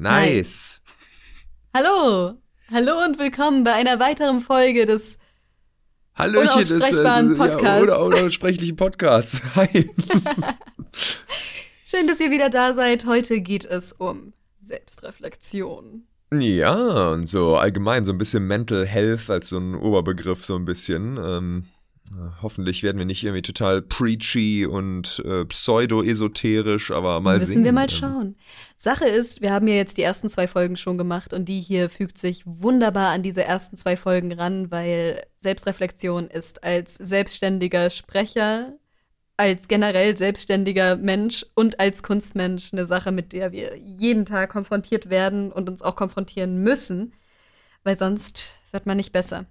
Nice. Hallo. Hallo und willkommen bei einer weiteren Folge des Hallöchen des äh, Podcasts. Ja, oder unaussprechlichen Podcasts. Hi. Schön, dass ihr wieder da seid. Heute geht es um Selbstreflexion. ja, und so allgemein so ein bisschen Mental Health als so ein Oberbegriff so ein bisschen. Ähm, hoffentlich werden wir nicht irgendwie total preachy und äh, pseudo-esoterisch, aber mal Müssen sehen. wir mal Ähm, schauen. Sache ist, wir haben ja jetzt die ersten zwei Folgen schon gemacht und die hier fügt sich wunderbar an diese ersten zwei Folgen ran, weil Selbstreflexion ist als selbstständiger Sprecher, als generell selbstständiger Mensch und als Kunstmensch eine Sache, mit der wir jeden Tag konfrontiert werden und uns auch konfrontieren müssen, weil sonst wird man nicht besser.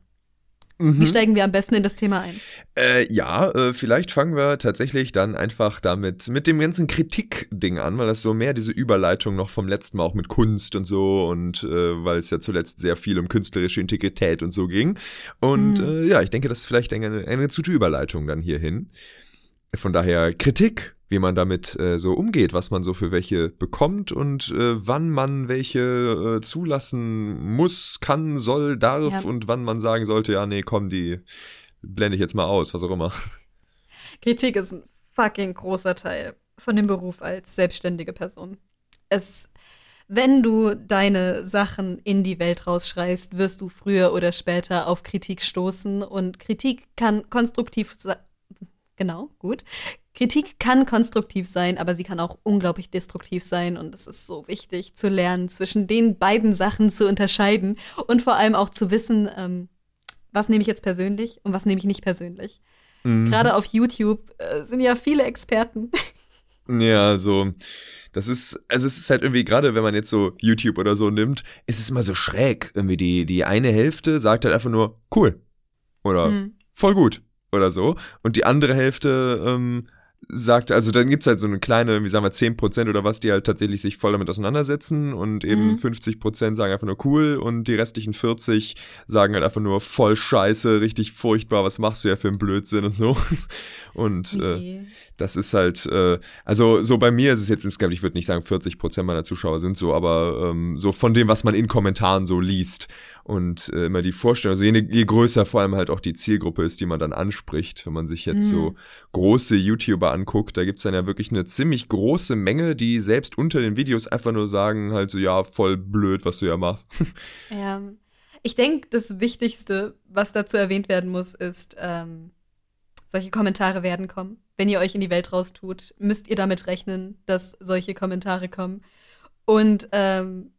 Mhm. Wie steigen wir am besten in das Thema ein? Äh, ja, äh, vielleicht fangen wir tatsächlich dann einfach damit mit dem ganzen Kritik-Ding an, weil das so mehr diese Überleitung noch vom letzten Mal auch mit Kunst und so und äh, weil es ja zuletzt sehr viel um künstlerische Integrität und so ging. Und Mhm. äh, ja, ich denke, das ist vielleicht eine, eine gute Überleitung dann hierhin. Von daher Kritik, wie man damit äh, so umgeht, was man so für welche bekommt und äh, wann man welche äh, zulassen muss, kann, soll, darf Ja. und wann man sagen sollte, ja, nee, komm, die blende ich jetzt mal aus, was auch immer. Kritik ist ein fucking großer Teil von dem Beruf als selbstständige Person. Es, wenn du deine Sachen in die Welt rausschreist, wirst du früher oder später auf Kritik stoßen und Kritik kann konstruktiv sein. Genau, gut. Kritik kann konstruktiv sein, aber sie kann auch unglaublich destruktiv sein und es ist so wichtig zu lernen, zwischen den beiden Sachen zu unterscheiden und vor allem auch zu wissen, ähm, was nehme ich jetzt persönlich und was nehme ich nicht persönlich. Mhm. Gerade auf YouTube äh, sind ja viele Experten. Ja, also das ist, also es ist halt irgendwie gerade, wenn man jetzt so YouTube oder so nimmt, ist es immer so schräg. Irgendwie die, die eine Hälfte sagt halt einfach nur cool oder Hm. voll gut oder so. Und die andere Hälfte ähm, sagt, also dann gibt's halt so eine kleine, wie sagen wir, 10% oder was, die halt tatsächlich sich voll damit auseinandersetzen und eben Mhm. 50% sagen einfach nur cool und die restlichen 40 sagen halt einfach nur voll scheiße, richtig furchtbar, was machst du ja für einen Blödsinn und so. Und äh, das ist halt, äh, also so bei mir ist es jetzt insgesamt, ich würde nicht sagen 40% meiner Zuschauer sind so, aber ähm, so von dem, was man in Kommentaren so liest und äh, immer die Vorstellung, also je, je größer vor allem halt auch die Zielgruppe ist, die man dann anspricht, wenn man sich jetzt so Mhm. große YouTuber anguckt, da gibt's dann ja wirklich eine ziemlich große Menge, die selbst unter den Videos einfach nur sagen halt so, ja, voll blöd, was du ja machst. Ja. Ich denke, das Wichtigste, was dazu erwähnt werden muss, ist, ähm, solche Kommentare werden kommen. Wenn ihr euch in die Welt raustut, müsst ihr damit rechnen, dass solche Kommentare kommen. Und ähm,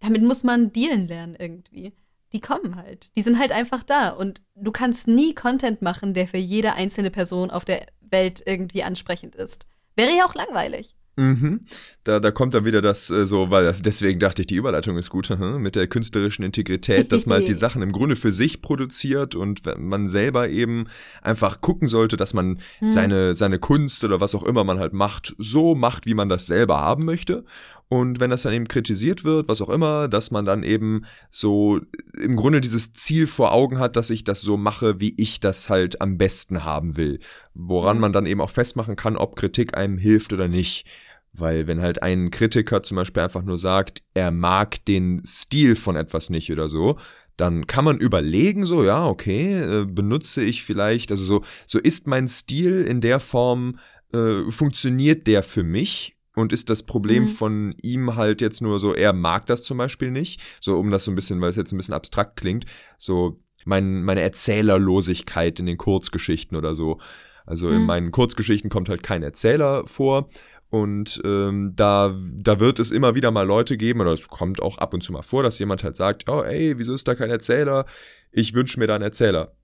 damit muss man dealen lernen irgendwie. Die kommen halt. Die sind halt einfach da. Und du kannst nie Content machen, der für jede einzelne Person auf der Welt irgendwie ansprechend ist. Wäre ja auch langweilig. Mhm. Da, da kommt dann wieder das äh, so, weil das, deswegen dachte ich, die Überleitung ist gut, hm, mit der künstlerischen Integrität, dass man halt die Sachen im Grunde für sich produziert und man selber eben einfach gucken sollte, dass man Hm. seine, seine Kunst oder was auch immer man halt macht, so macht, wie man das selber haben möchte. Und wenn das dann eben kritisiert wird, was auch immer, dass man dann eben so im Grunde dieses Ziel vor Augen hat, dass ich das so mache, wie ich das halt am besten haben will. Woran Ja. man dann eben auch festmachen kann, ob Kritik einem hilft oder nicht. Weil wenn halt ein Kritiker zum Beispiel einfach nur sagt, er mag den Stil von etwas nicht oder so, dann kann man überlegen, so, ja, okay, äh, benutze ich vielleicht, also so, so ist mein Stil in der Form, äh, funktioniert der für mich? Und ist das Problem Mhm. von ihm halt jetzt nur so, er mag das zum Beispiel nicht? So, um das so ein bisschen, weil es jetzt ein bisschen abstrakt klingt, so mein, meine Erzählerlosigkeit in den Kurzgeschichten oder so. Also in Mhm. meinen Kurzgeschichten kommt halt kein Erzähler vor. Und ähm, da, da wird es immer wieder mal Leute geben, oder es kommt auch ab und zu mal vor, dass jemand halt sagt, oh ey, wieso ist da kein Erzähler? Ich wünsche mir da einen Erzähler.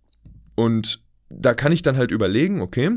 Und da kann ich dann halt überlegen, okay,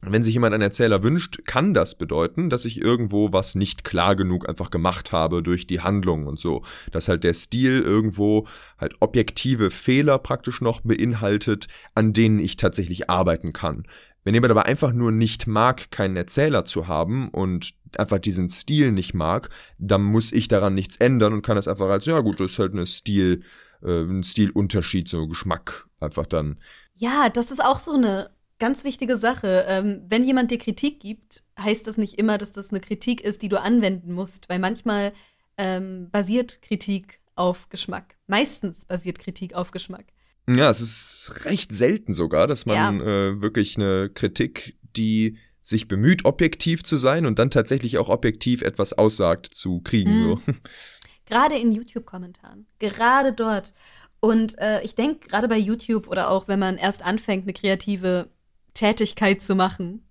wenn sich jemand einen Erzähler wünscht, kann das bedeuten, dass ich irgendwo was nicht klar genug einfach gemacht habe durch die Handlung und so. Dass halt der Stil irgendwo halt objektive Fehler praktisch noch beinhaltet, an denen ich tatsächlich arbeiten kann. Wenn jemand aber einfach nur nicht mag, keinen Erzähler zu haben und einfach diesen Stil nicht mag, dann muss ich daran nichts ändern und kann das einfach als, ja gut, das ist halt eine Stil, äh, ein Stilunterschied, so Geschmack einfach dann. Ja, das ist auch so eine ganz wichtige Sache. Ähm, wenn jemand dir Kritik gibt, heißt das nicht immer, dass das eine Kritik ist, die du anwenden musst, weil manchmal ähm, basiert Kritik auf Geschmack. Meistens basiert Kritik auf Geschmack. Ja, es ist recht selten sogar, dass man ja. äh, wirklich eine Kritik, die sich bemüht, objektiv zu sein und dann tatsächlich auch objektiv etwas aussagt, zu kriegen. Mhm. So. Gerade in YouTube-Kommentaren. Gerade dort. Und äh, ich denke, gerade bei YouTube oder auch wenn man erst anfängt, eine kreative Tätigkeit zu machen,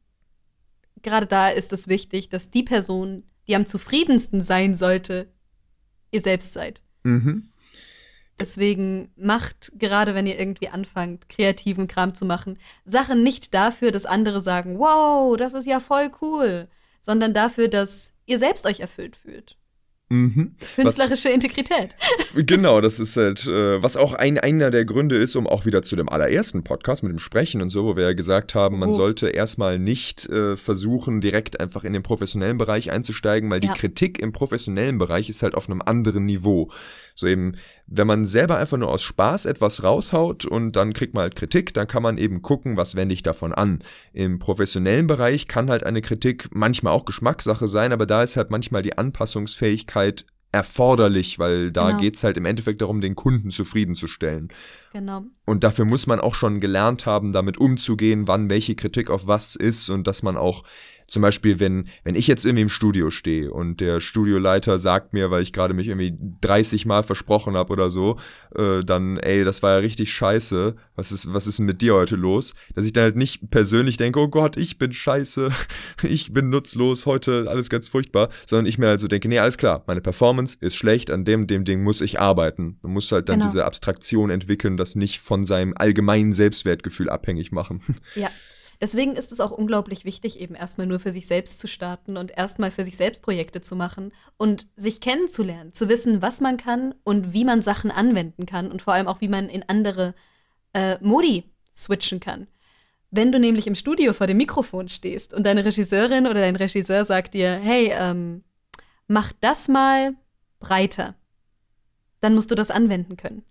gerade da ist es wichtig, dass die Person, die am zufriedensten sein sollte, ihr selbst seid. Mhm. Deswegen macht, gerade wenn ihr irgendwie anfangt, kreativen Kram zu machen, Sachen nicht dafür, dass andere sagen, wow, das ist ja voll cool, sondern dafür, dass ihr selbst euch erfüllt fühlt. Mhm. Künstlerische was, Integrität. Genau, das ist halt, äh, was auch ein, einer der Gründe ist, um auch wieder zu dem allerersten Podcast mit dem Sprechen und so, wo wir ja gesagt haben, man oh. sollte erstmal nicht äh, versuchen, direkt einfach in den professionellen Bereich einzusteigen, weil ja. die Kritik im professionellen Bereich ist halt auf einem anderen Niveau. So eben, wenn man selber einfach nur aus Spaß etwas raushaut und dann kriegt man halt Kritik, dann kann man eben gucken, was wende ich davon an. Im professionellen Bereich kann halt eine Kritik manchmal auch Geschmackssache sein, aber da ist halt manchmal die Anpassungsfähigkeit erforderlich, weil da genau. geht's halt im Endeffekt darum, den Kunden zufriedenzustellen. Genau. Und dafür muss man auch schon gelernt haben, damit umzugehen, wann welche Kritik auf was ist und dass man auch zum Beispiel, wenn, wenn ich jetzt irgendwie im Studio stehe und der Studioleiter sagt mir, weil ich gerade mich irgendwie 30 Mal versprochen habe oder so, äh, dann, ey, das war ja richtig scheiße, was ist, was ist mit dir heute los? Dass ich dann halt nicht persönlich denke, oh Gott, ich bin scheiße, ich bin nutzlos, heute alles ganz furchtbar, sondern ich mir halt so denke, nee, alles klar, meine Performance ist schlecht, an dem, dem Ding muss ich arbeiten. Man muss halt dann genau. diese Abstraktion entwickeln, das nicht von seinem allgemeinen Selbstwertgefühl abhängig machen. Ja, Deswegen ist es auch unglaublich wichtig, eben erstmal nur für sich selbst zu starten und erstmal für sich selbst Projekte zu machen und sich kennenzulernen, zu wissen, was man kann und wie man Sachen anwenden kann und vor allem auch, wie man in andere äh, Modi switchen kann. Wenn du nämlich im Studio vor dem Mikrofon stehst und deine Regisseurin oder dein Regisseur sagt dir, hey, ähm, mach das mal breiter, dann musst du das anwenden können.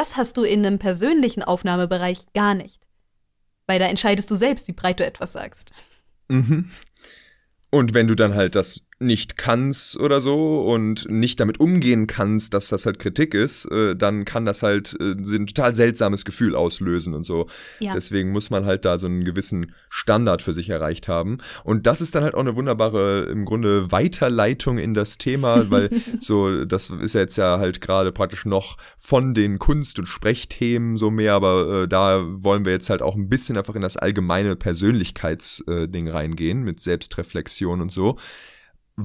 Das hast du in einem persönlichen Aufnahmebereich gar nicht. Weil da entscheidest du selbst, wie breit du etwas sagst. Mhm. Und wenn du dann halt das nicht kannst oder so und nicht damit umgehen kannst, dass das halt Kritik ist, äh, dann kann das halt äh, ein total seltsames Gefühl auslösen und so. Ja. Deswegen muss man halt da so einen gewissen Standard für sich erreicht haben. Und das ist dann halt auch eine wunderbare, im Grunde, Weiterleitung in das Thema, weil so, das ist ja jetzt ja halt gerade praktisch noch von den Kunst- und Sprechthemen so mehr, aber äh, da wollen wir jetzt halt auch ein bisschen einfach in das allgemeine Persönlichkeitsding äh, reingehen mit Selbstreflexion und so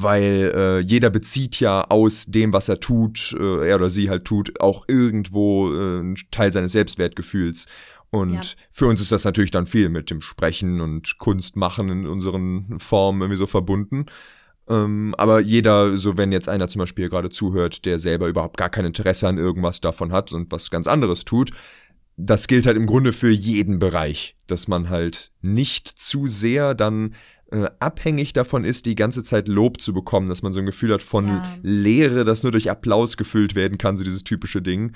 weil äh, jeder bezieht ja aus dem, was er tut, äh, er oder sie halt tut, auch irgendwo äh, einen Teil seines Selbstwertgefühls. Und ja. für uns ist das natürlich dann viel mit dem Sprechen und Kunstmachen in unseren Formen irgendwie so verbunden. Ähm, aber jeder, so wenn jetzt einer zum Beispiel gerade zuhört, der selber überhaupt gar kein Interesse an irgendwas davon hat und was ganz anderes tut, das gilt halt im Grunde für jeden Bereich, dass man halt nicht zu sehr dann äh, abhängig davon ist, die ganze Zeit Lob zu bekommen, dass man so ein Gefühl hat von ja. Leere, das nur durch Applaus gefüllt werden kann, so dieses typische Ding.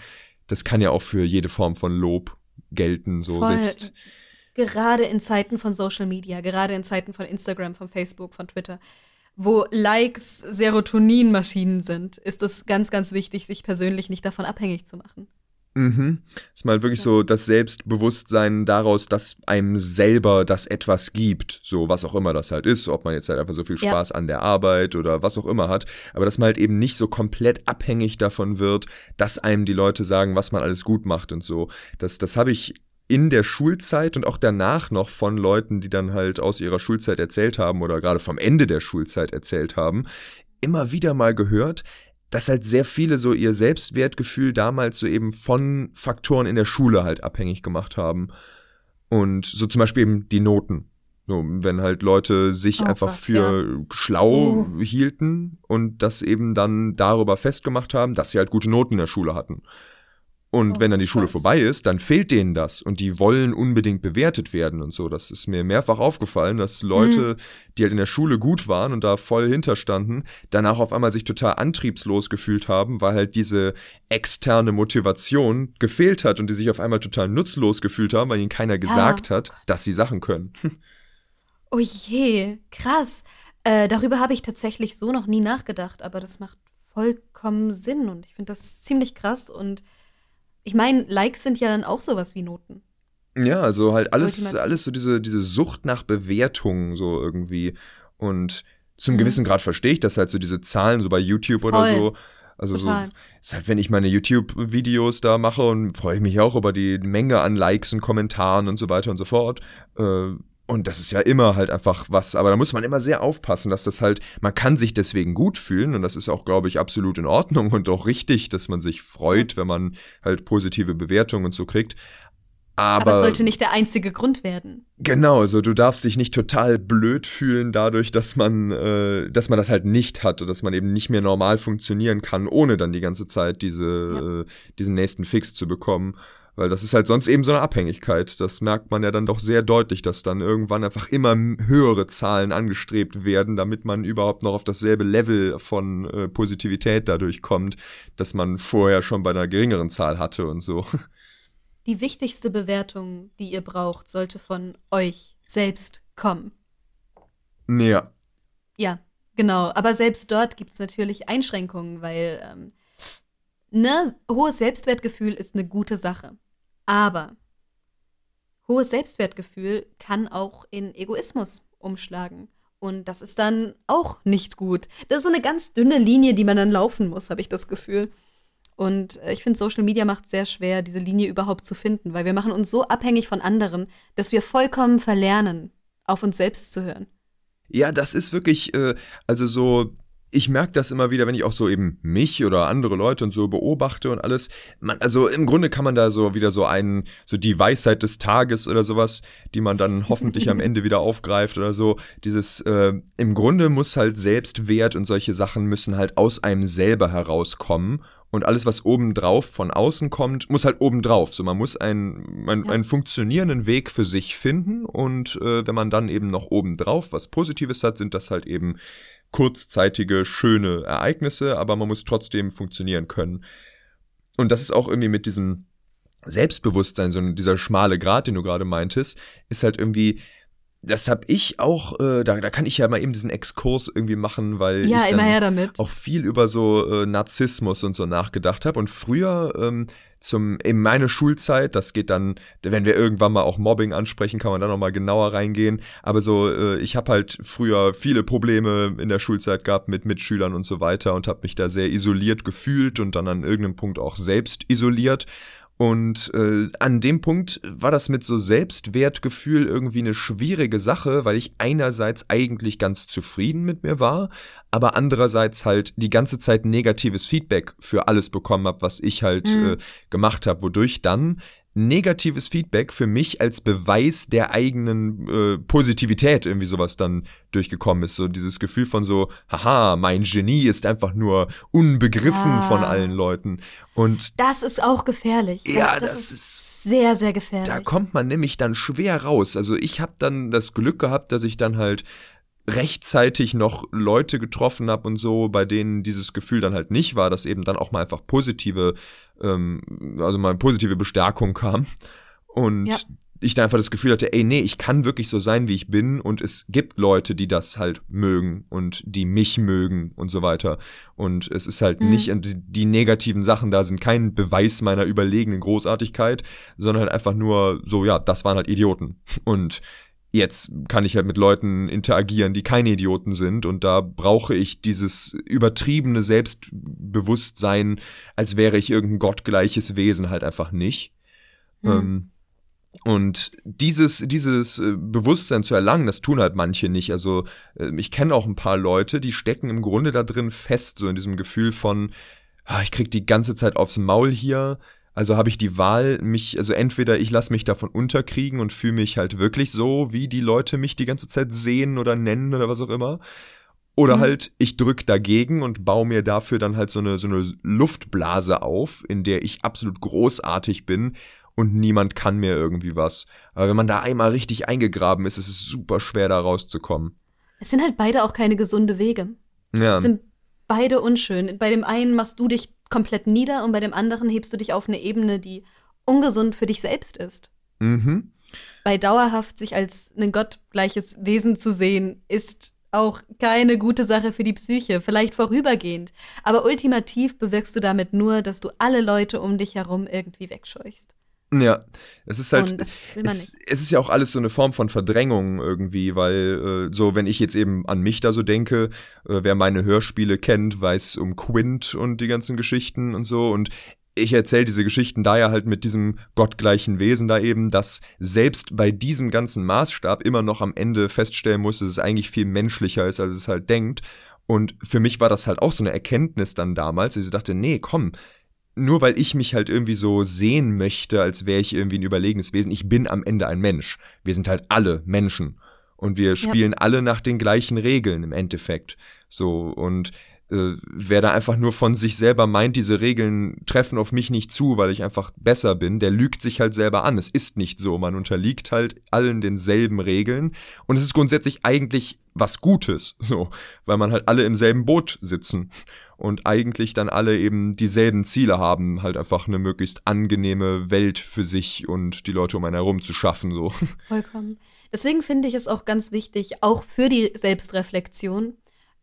Das kann ja auch für jede Form von Lob gelten, so Voll. selbst. Gerade in Zeiten von Social Media, gerade in Zeiten von Instagram, von Facebook, von Twitter, wo Likes Serotoninmaschinen sind, ist es ganz, ganz wichtig, sich persönlich nicht davon abhängig zu machen. Mhm. Ist mal wirklich so das Selbstbewusstsein daraus, dass einem selber das etwas gibt, so was auch immer das halt ist, ob man jetzt halt einfach so viel Spaß ja. an der Arbeit oder was auch immer hat, aber dass man halt eben nicht so komplett abhängig davon wird, dass einem die Leute sagen, was man alles gut macht und so. Das, das habe ich in der Schulzeit und auch danach noch von Leuten, die dann halt aus ihrer Schulzeit erzählt haben oder gerade vom Ende der Schulzeit erzählt haben, immer wieder mal gehört, dass halt sehr viele so ihr Selbstwertgefühl damals so eben von Faktoren in der Schule halt abhängig gemacht haben. Und so zum Beispiel eben die Noten. So, wenn halt Leute sich oh einfach Gott, für ja. schlau uh. hielten und das eben dann darüber festgemacht haben, dass sie halt gute Noten in der Schule hatten. Und oh, wenn dann die Schule Gott. vorbei ist, dann fehlt denen das und die wollen unbedingt bewertet werden und so. Das ist mir mehrfach aufgefallen, dass Leute, mhm. die halt in der Schule gut waren und da voll hinterstanden, danach auf einmal sich total antriebslos gefühlt haben, weil halt diese externe Motivation gefehlt hat und die sich auf einmal total nutzlos gefühlt haben, weil ihnen keiner gesagt ja. hat, dass sie Sachen können. oh je, krass. Äh, darüber habe ich tatsächlich so noch nie nachgedacht, aber das macht vollkommen Sinn und ich finde das ziemlich krass und ich meine, Likes sind ja dann auch sowas wie Noten. Ja, also halt alles, alles so diese, diese Sucht nach Bewertung so irgendwie. Und zum mhm. gewissen Grad verstehe ich das halt so diese Zahlen so bei YouTube Voll. oder so. Also Total. so ist halt, wenn ich meine YouTube-Videos da mache und freue ich mich auch über die Menge an Likes und Kommentaren und so weiter und so fort. Äh, und das ist ja immer halt einfach was, aber da muss man immer sehr aufpassen, dass das halt, man kann sich deswegen gut fühlen und das ist auch, glaube ich, absolut in Ordnung und auch richtig, dass man sich freut, wenn man halt positive Bewertungen und so kriegt. Aber, aber es sollte nicht der einzige Grund werden. Genau, also du darfst dich nicht total blöd fühlen dadurch, dass man, äh, dass man das halt nicht hat und dass man eben nicht mehr normal funktionieren kann, ohne dann die ganze Zeit diese, ja. äh, diesen nächsten Fix zu bekommen. Weil das ist halt sonst eben so eine Abhängigkeit. Das merkt man ja dann doch sehr deutlich, dass dann irgendwann einfach immer höhere Zahlen angestrebt werden, damit man überhaupt noch auf dasselbe Level von äh, Positivität dadurch kommt, dass man vorher schon bei einer geringeren Zahl hatte und so. Die wichtigste Bewertung, die ihr braucht, sollte von euch selbst kommen. Ja. Ja, genau. Aber selbst dort gibt es natürlich Einschränkungen, weil ähm, ne, hohes Selbstwertgefühl ist eine gute Sache. Aber hohes Selbstwertgefühl kann auch in Egoismus umschlagen. Und das ist dann auch nicht gut. Das ist so eine ganz dünne Linie, die man dann laufen muss, habe ich das Gefühl. Und äh, ich finde, Social Media macht es sehr schwer, diese Linie überhaupt zu finden, weil wir machen uns so abhängig von anderen, dass wir vollkommen verlernen, auf uns selbst zu hören. Ja, das ist wirklich, äh, also so ich merke das immer wieder, wenn ich auch so eben mich oder andere Leute und so beobachte und alles. Man, also im Grunde kann man da so wieder so einen, so die Weisheit des Tages oder sowas, die man dann hoffentlich am Ende wieder aufgreift oder so. Dieses, äh, im Grunde muss halt Selbstwert und solche Sachen müssen halt aus einem selber herauskommen. Und alles, was obendrauf von außen kommt, muss halt obendrauf. So, man muss einen, einen, ja. einen funktionierenden Weg für sich finden. Und äh, wenn man dann eben noch obendrauf was Positives hat, sind das halt eben kurzzeitige, schöne Ereignisse, aber man muss trotzdem funktionieren können. Und das ist auch irgendwie mit diesem Selbstbewusstsein, so dieser schmale Grat, den du gerade meintest, ist halt irgendwie, das habe ich auch, äh, da, da kann ich ja mal eben diesen Exkurs irgendwie machen, weil ja, ich dann auch viel über so äh, Narzissmus und so nachgedacht habe. Und früher ähm, zum in meine Schulzeit, das geht dann, wenn wir irgendwann mal auch Mobbing ansprechen, kann man da noch mal genauer reingehen. Aber so, äh, ich habe halt früher viele Probleme in der Schulzeit gehabt mit Mitschülern und so weiter und habe mich da sehr isoliert gefühlt und dann an irgendeinem Punkt auch selbst isoliert. Und äh, an dem Punkt war das mit so Selbstwertgefühl irgendwie eine schwierige Sache, weil ich einerseits eigentlich ganz zufrieden mit mir war, aber andererseits halt die ganze Zeit negatives Feedback für alles bekommen habe, was ich halt mhm. äh, gemacht habe, wodurch dann negatives Feedback für mich als Beweis der eigenen äh, Positivität irgendwie sowas dann durchgekommen ist. So dieses Gefühl von so, haha, mein Genie ist einfach nur unbegriffen ja. von allen Leuten. Und das ist auch gefährlich. Ja, das, das ist, ist sehr, sehr gefährlich. Da kommt man nämlich dann schwer raus. Also ich habe dann das Glück gehabt, dass ich dann halt rechtzeitig noch Leute getroffen habe und so, bei denen dieses Gefühl dann halt nicht war, dass eben dann auch mal einfach positive ähm, also mal positive Bestärkung kam. Und ja. ich da einfach das Gefühl hatte, ey, nee, ich kann wirklich so sein, wie ich bin und es gibt Leute, die das halt mögen und die mich mögen und so weiter. Und es ist halt mhm. nicht, die negativen Sachen da sind kein Beweis meiner überlegenen Großartigkeit, sondern halt einfach nur so, ja, das waren halt Idioten. Und jetzt kann ich halt mit Leuten interagieren, die keine Idioten sind und da brauche ich dieses übertriebene Selbstbewusstsein, als wäre ich irgendein gottgleiches Wesen halt einfach nicht. Mhm. Ähm, und dieses, dieses äh, Bewusstsein zu erlangen, das tun halt manche nicht. Also äh, ich kenne auch ein paar Leute, die stecken im Grunde da drin fest, so in diesem Gefühl von, ah, ich krieg die ganze Zeit aufs Maul hier, also habe ich die Wahl, mich, also entweder ich lasse mich davon unterkriegen und fühle mich halt wirklich so, wie die Leute mich die ganze Zeit sehen oder nennen oder was auch immer. Oder mhm. halt, ich drück dagegen und baue mir dafür dann halt so eine, so eine Luftblase auf, in der ich absolut großartig bin und niemand kann mir irgendwie was. Aber wenn man da einmal richtig eingegraben ist, ist es super schwer, da rauszukommen. Es sind halt beide auch keine gesunde Wege. Ja. Es sind beide unschön. Bei dem einen machst du dich komplett nieder und bei dem anderen hebst du dich auf eine Ebene, die ungesund für dich selbst ist. Mhm. Bei dauerhaft sich als ein gottgleiches Wesen zu sehen, ist auch keine gute Sache für die Psyche, vielleicht vorübergehend. Aber ultimativ bewirkst du damit nur, dass du alle Leute um dich herum irgendwie wegscheuchst. Ja, es ist halt, es, es, ist ja auch alles so eine Form von Verdrängung irgendwie, weil äh, so, wenn ich jetzt eben an mich da so denke, äh, wer meine Hörspiele kennt, weiß um Quint und die ganzen Geschichten und so und ich erzähle diese Geschichten da ja halt mit diesem gottgleichen Wesen da eben, dass selbst bei diesem ganzen Maßstab immer noch am Ende feststellen muss, dass es eigentlich viel menschlicher ist, als es halt denkt. Und für mich war das halt auch so eine Erkenntnis dann damals, dass ich dachte, nee, komm, nur weil ich mich halt irgendwie so sehen möchte, als wäre ich irgendwie ein überlegenes Wesen, ich bin am Ende ein Mensch. Wir sind halt alle Menschen. Und wir spielen ja. alle nach den gleichen Regeln im Endeffekt. So, und äh, wer da einfach nur von sich selber meint, diese Regeln treffen auf mich nicht zu, weil ich einfach besser bin, der lügt sich halt selber an. Es ist nicht so. Man unterliegt halt allen denselben Regeln und es ist grundsätzlich eigentlich was Gutes, so, weil man halt alle im selben Boot sitzen und eigentlich dann alle eben dieselben Ziele haben, halt einfach eine möglichst angenehme Welt für sich und die Leute um einen herum zu schaffen, so. Vollkommen. Deswegen finde ich es auch ganz wichtig, auch für die Selbstreflexion,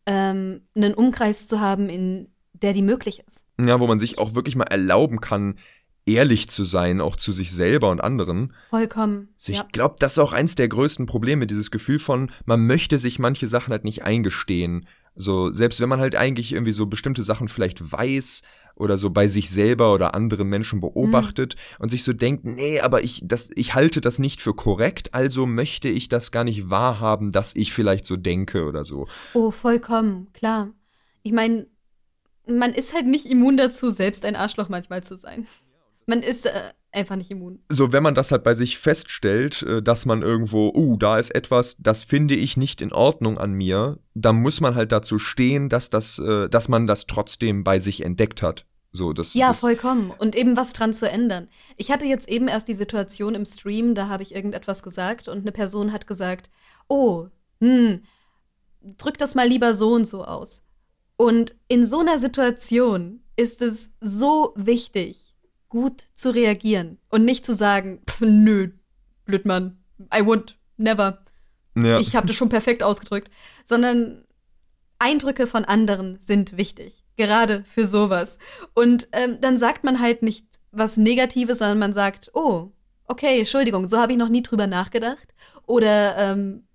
ähm, einen Umkreis zu haben, in der die möglich ist. Ja, wo man sich auch wirklich mal erlauben kann, ehrlich zu sein, auch zu sich selber und anderen. Vollkommen. Also ich ja. glaube, das ist auch eins der größten Probleme, dieses Gefühl von, man möchte sich manche Sachen halt nicht eingestehen. So, selbst wenn man halt eigentlich irgendwie so bestimmte Sachen vielleicht weiß oder so bei sich selber oder anderen Menschen beobachtet mhm. und sich so denkt, nee, aber ich, das, ich halte das nicht für korrekt, also möchte ich das gar nicht wahrhaben, dass ich vielleicht so denke oder so. Oh, vollkommen, klar. Ich meine, man ist halt nicht immun dazu, selbst ein Arschloch manchmal zu sein. Man ist äh, einfach nicht immun. So, wenn man das halt bei sich feststellt, äh, dass man irgendwo, uh, da ist etwas, das finde ich nicht in Ordnung an mir, dann muss man halt dazu stehen, dass das, äh, dass man das trotzdem bei sich entdeckt hat. So, das, ja, das vollkommen. Und eben was dran zu ändern. Ich hatte jetzt eben erst die Situation im Stream, da habe ich irgendetwas gesagt und eine Person hat gesagt, oh, hm, drück das mal lieber so und so aus. Und in so einer Situation ist es so wichtig, gut zu reagieren und nicht zu sagen, pff, nö, Blödmann, I would never. Ja. Ich habe das schon perfekt ausgedrückt, sondern Eindrücke von anderen sind wichtig, gerade für sowas. Und ähm, dann sagt man halt nicht was Negatives, sondern man sagt, oh, okay, Entschuldigung, so habe ich noch nie drüber nachgedacht. Oder ähm,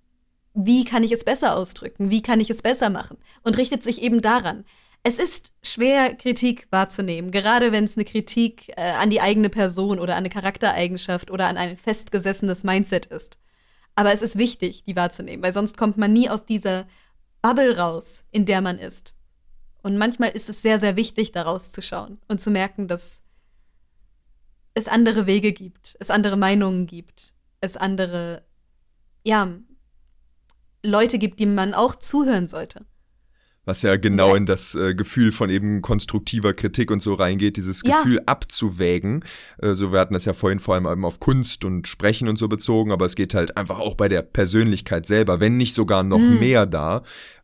wie kann ich es besser ausdrücken? Wie kann ich es besser machen? Und richtet sich eben daran. Es ist schwer, Kritik wahrzunehmen, gerade wenn es eine Kritik äh, an die eigene Person oder an eine Charaktereigenschaft oder an ein festgesessenes Mindset ist. Aber es ist wichtig, die wahrzunehmen, weil sonst kommt man nie aus dieser Bubble raus, in der man ist. Und manchmal ist es sehr, sehr wichtig, da rauszuschauen und zu merken, dass es andere Wege gibt, es andere Meinungen gibt, es andere, ja, Leute gibt, die man auch zuhören sollte was ja genau ja. in das äh, Gefühl von eben konstruktiver Kritik und so reingeht, dieses Gefühl ja. abzuwägen. Äh, so wir hatten das ja vorhin vor allem eben auf Kunst und Sprechen und so bezogen, aber es geht halt einfach auch bei der Persönlichkeit selber, wenn nicht sogar noch mhm. mehr da,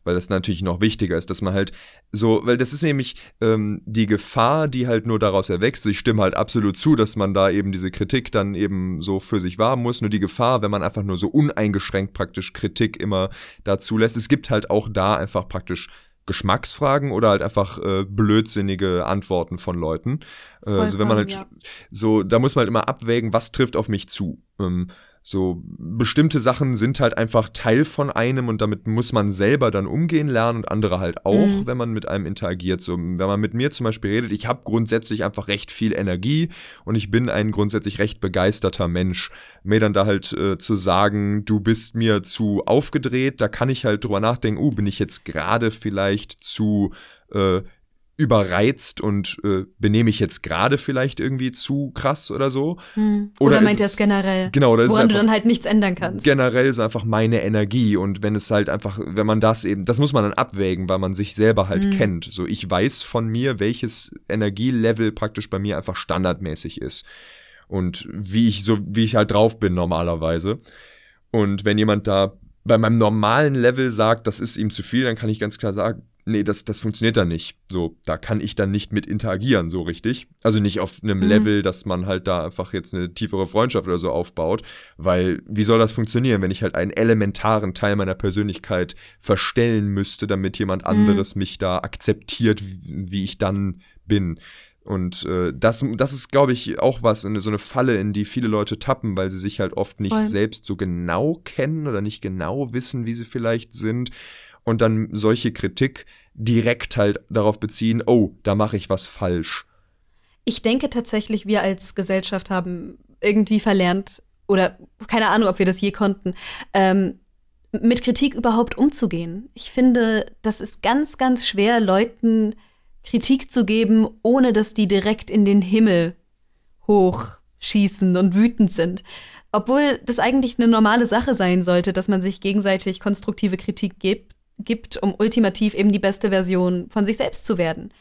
weil das natürlich noch wichtiger ist, dass man halt so, weil das ist nämlich ähm, die Gefahr, die halt nur daraus erwächst. Ich stimme halt absolut zu, dass man da eben diese Kritik dann eben so für sich wahren muss. Nur die Gefahr, wenn man einfach nur so uneingeschränkt praktisch Kritik immer dazu lässt. Es gibt halt auch da einfach praktisch Geschmacksfragen oder halt einfach äh, blödsinnige Antworten von Leuten. Äh, also wenn man halt ja. so, da muss man halt immer abwägen, was trifft auf mich zu. Ähm, so bestimmte Sachen sind halt einfach Teil von einem und damit muss man selber dann umgehen lernen und andere halt auch, mhm. wenn man mit einem interagiert. So, wenn man mit mir zum Beispiel redet, ich habe grundsätzlich einfach recht viel Energie und ich bin ein grundsätzlich recht begeisterter Mensch. Mir dann da halt äh, zu sagen, du bist mir zu aufgedreht, da kann ich halt drüber nachdenken, uh, bin ich jetzt gerade vielleicht zu äh, überreizt und äh, benehme ich jetzt gerade vielleicht irgendwie zu krass oder so. Hm. Oder, oder meint er es generell? Genau, das woran ist du dann halt nichts ändern kannst. Generell ist einfach meine Energie und wenn es halt einfach, wenn man das eben, das muss man dann abwägen, weil man sich selber halt hm. kennt. So, ich weiß von mir, welches Energielevel praktisch bei mir einfach standardmäßig ist und wie ich so, wie ich halt drauf bin normalerweise. Und wenn jemand da bei meinem normalen Level sagt, das ist ihm zu viel, dann kann ich ganz klar sagen, nee, das, das funktioniert dann nicht. So, da kann ich dann nicht mit interagieren, so richtig. Also nicht auf einem mhm. Level, dass man halt da einfach jetzt eine tiefere Freundschaft oder so aufbaut, weil wie soll das funktionieren, wenn ich halt einen elementaren Teil meiner Persönlichkeit verstellen müsste, damit jemand mhm. anderes mhm. mich da akzeptiert, wie, wie ich dann bin. Und äh, das, das ist, glaube ich, auch was, eine, so eine Falle, in die viele Leute tappen, weil sie sich halt oft nicht Voll. selbst so genau kennen oder nicht genau wissen, wie sie vielleicht sind. Und dann solche Kritik direkt halt darauf beziehen, oh, da mache ich was falsch. Ich denke tatsächlich, wir als Gesellschaft haben irgendwie verlernt, oder keine Ahnung, ob wir das je konnten, ähm, mit Kritik überhaupt umzugehen. Ich finde, das ist ganz, ganz schwer, Leuten Kritik zu geben, ohne dass die direkt in den Himmel hochschießen und wütend sind. Obwohl das eigentlich eine normale Sache sein sollte, dass man sich gegenseitig konstruktive Kritik gibt, gibt, um ultimativ eben die beste Version von sich selbst zu werden.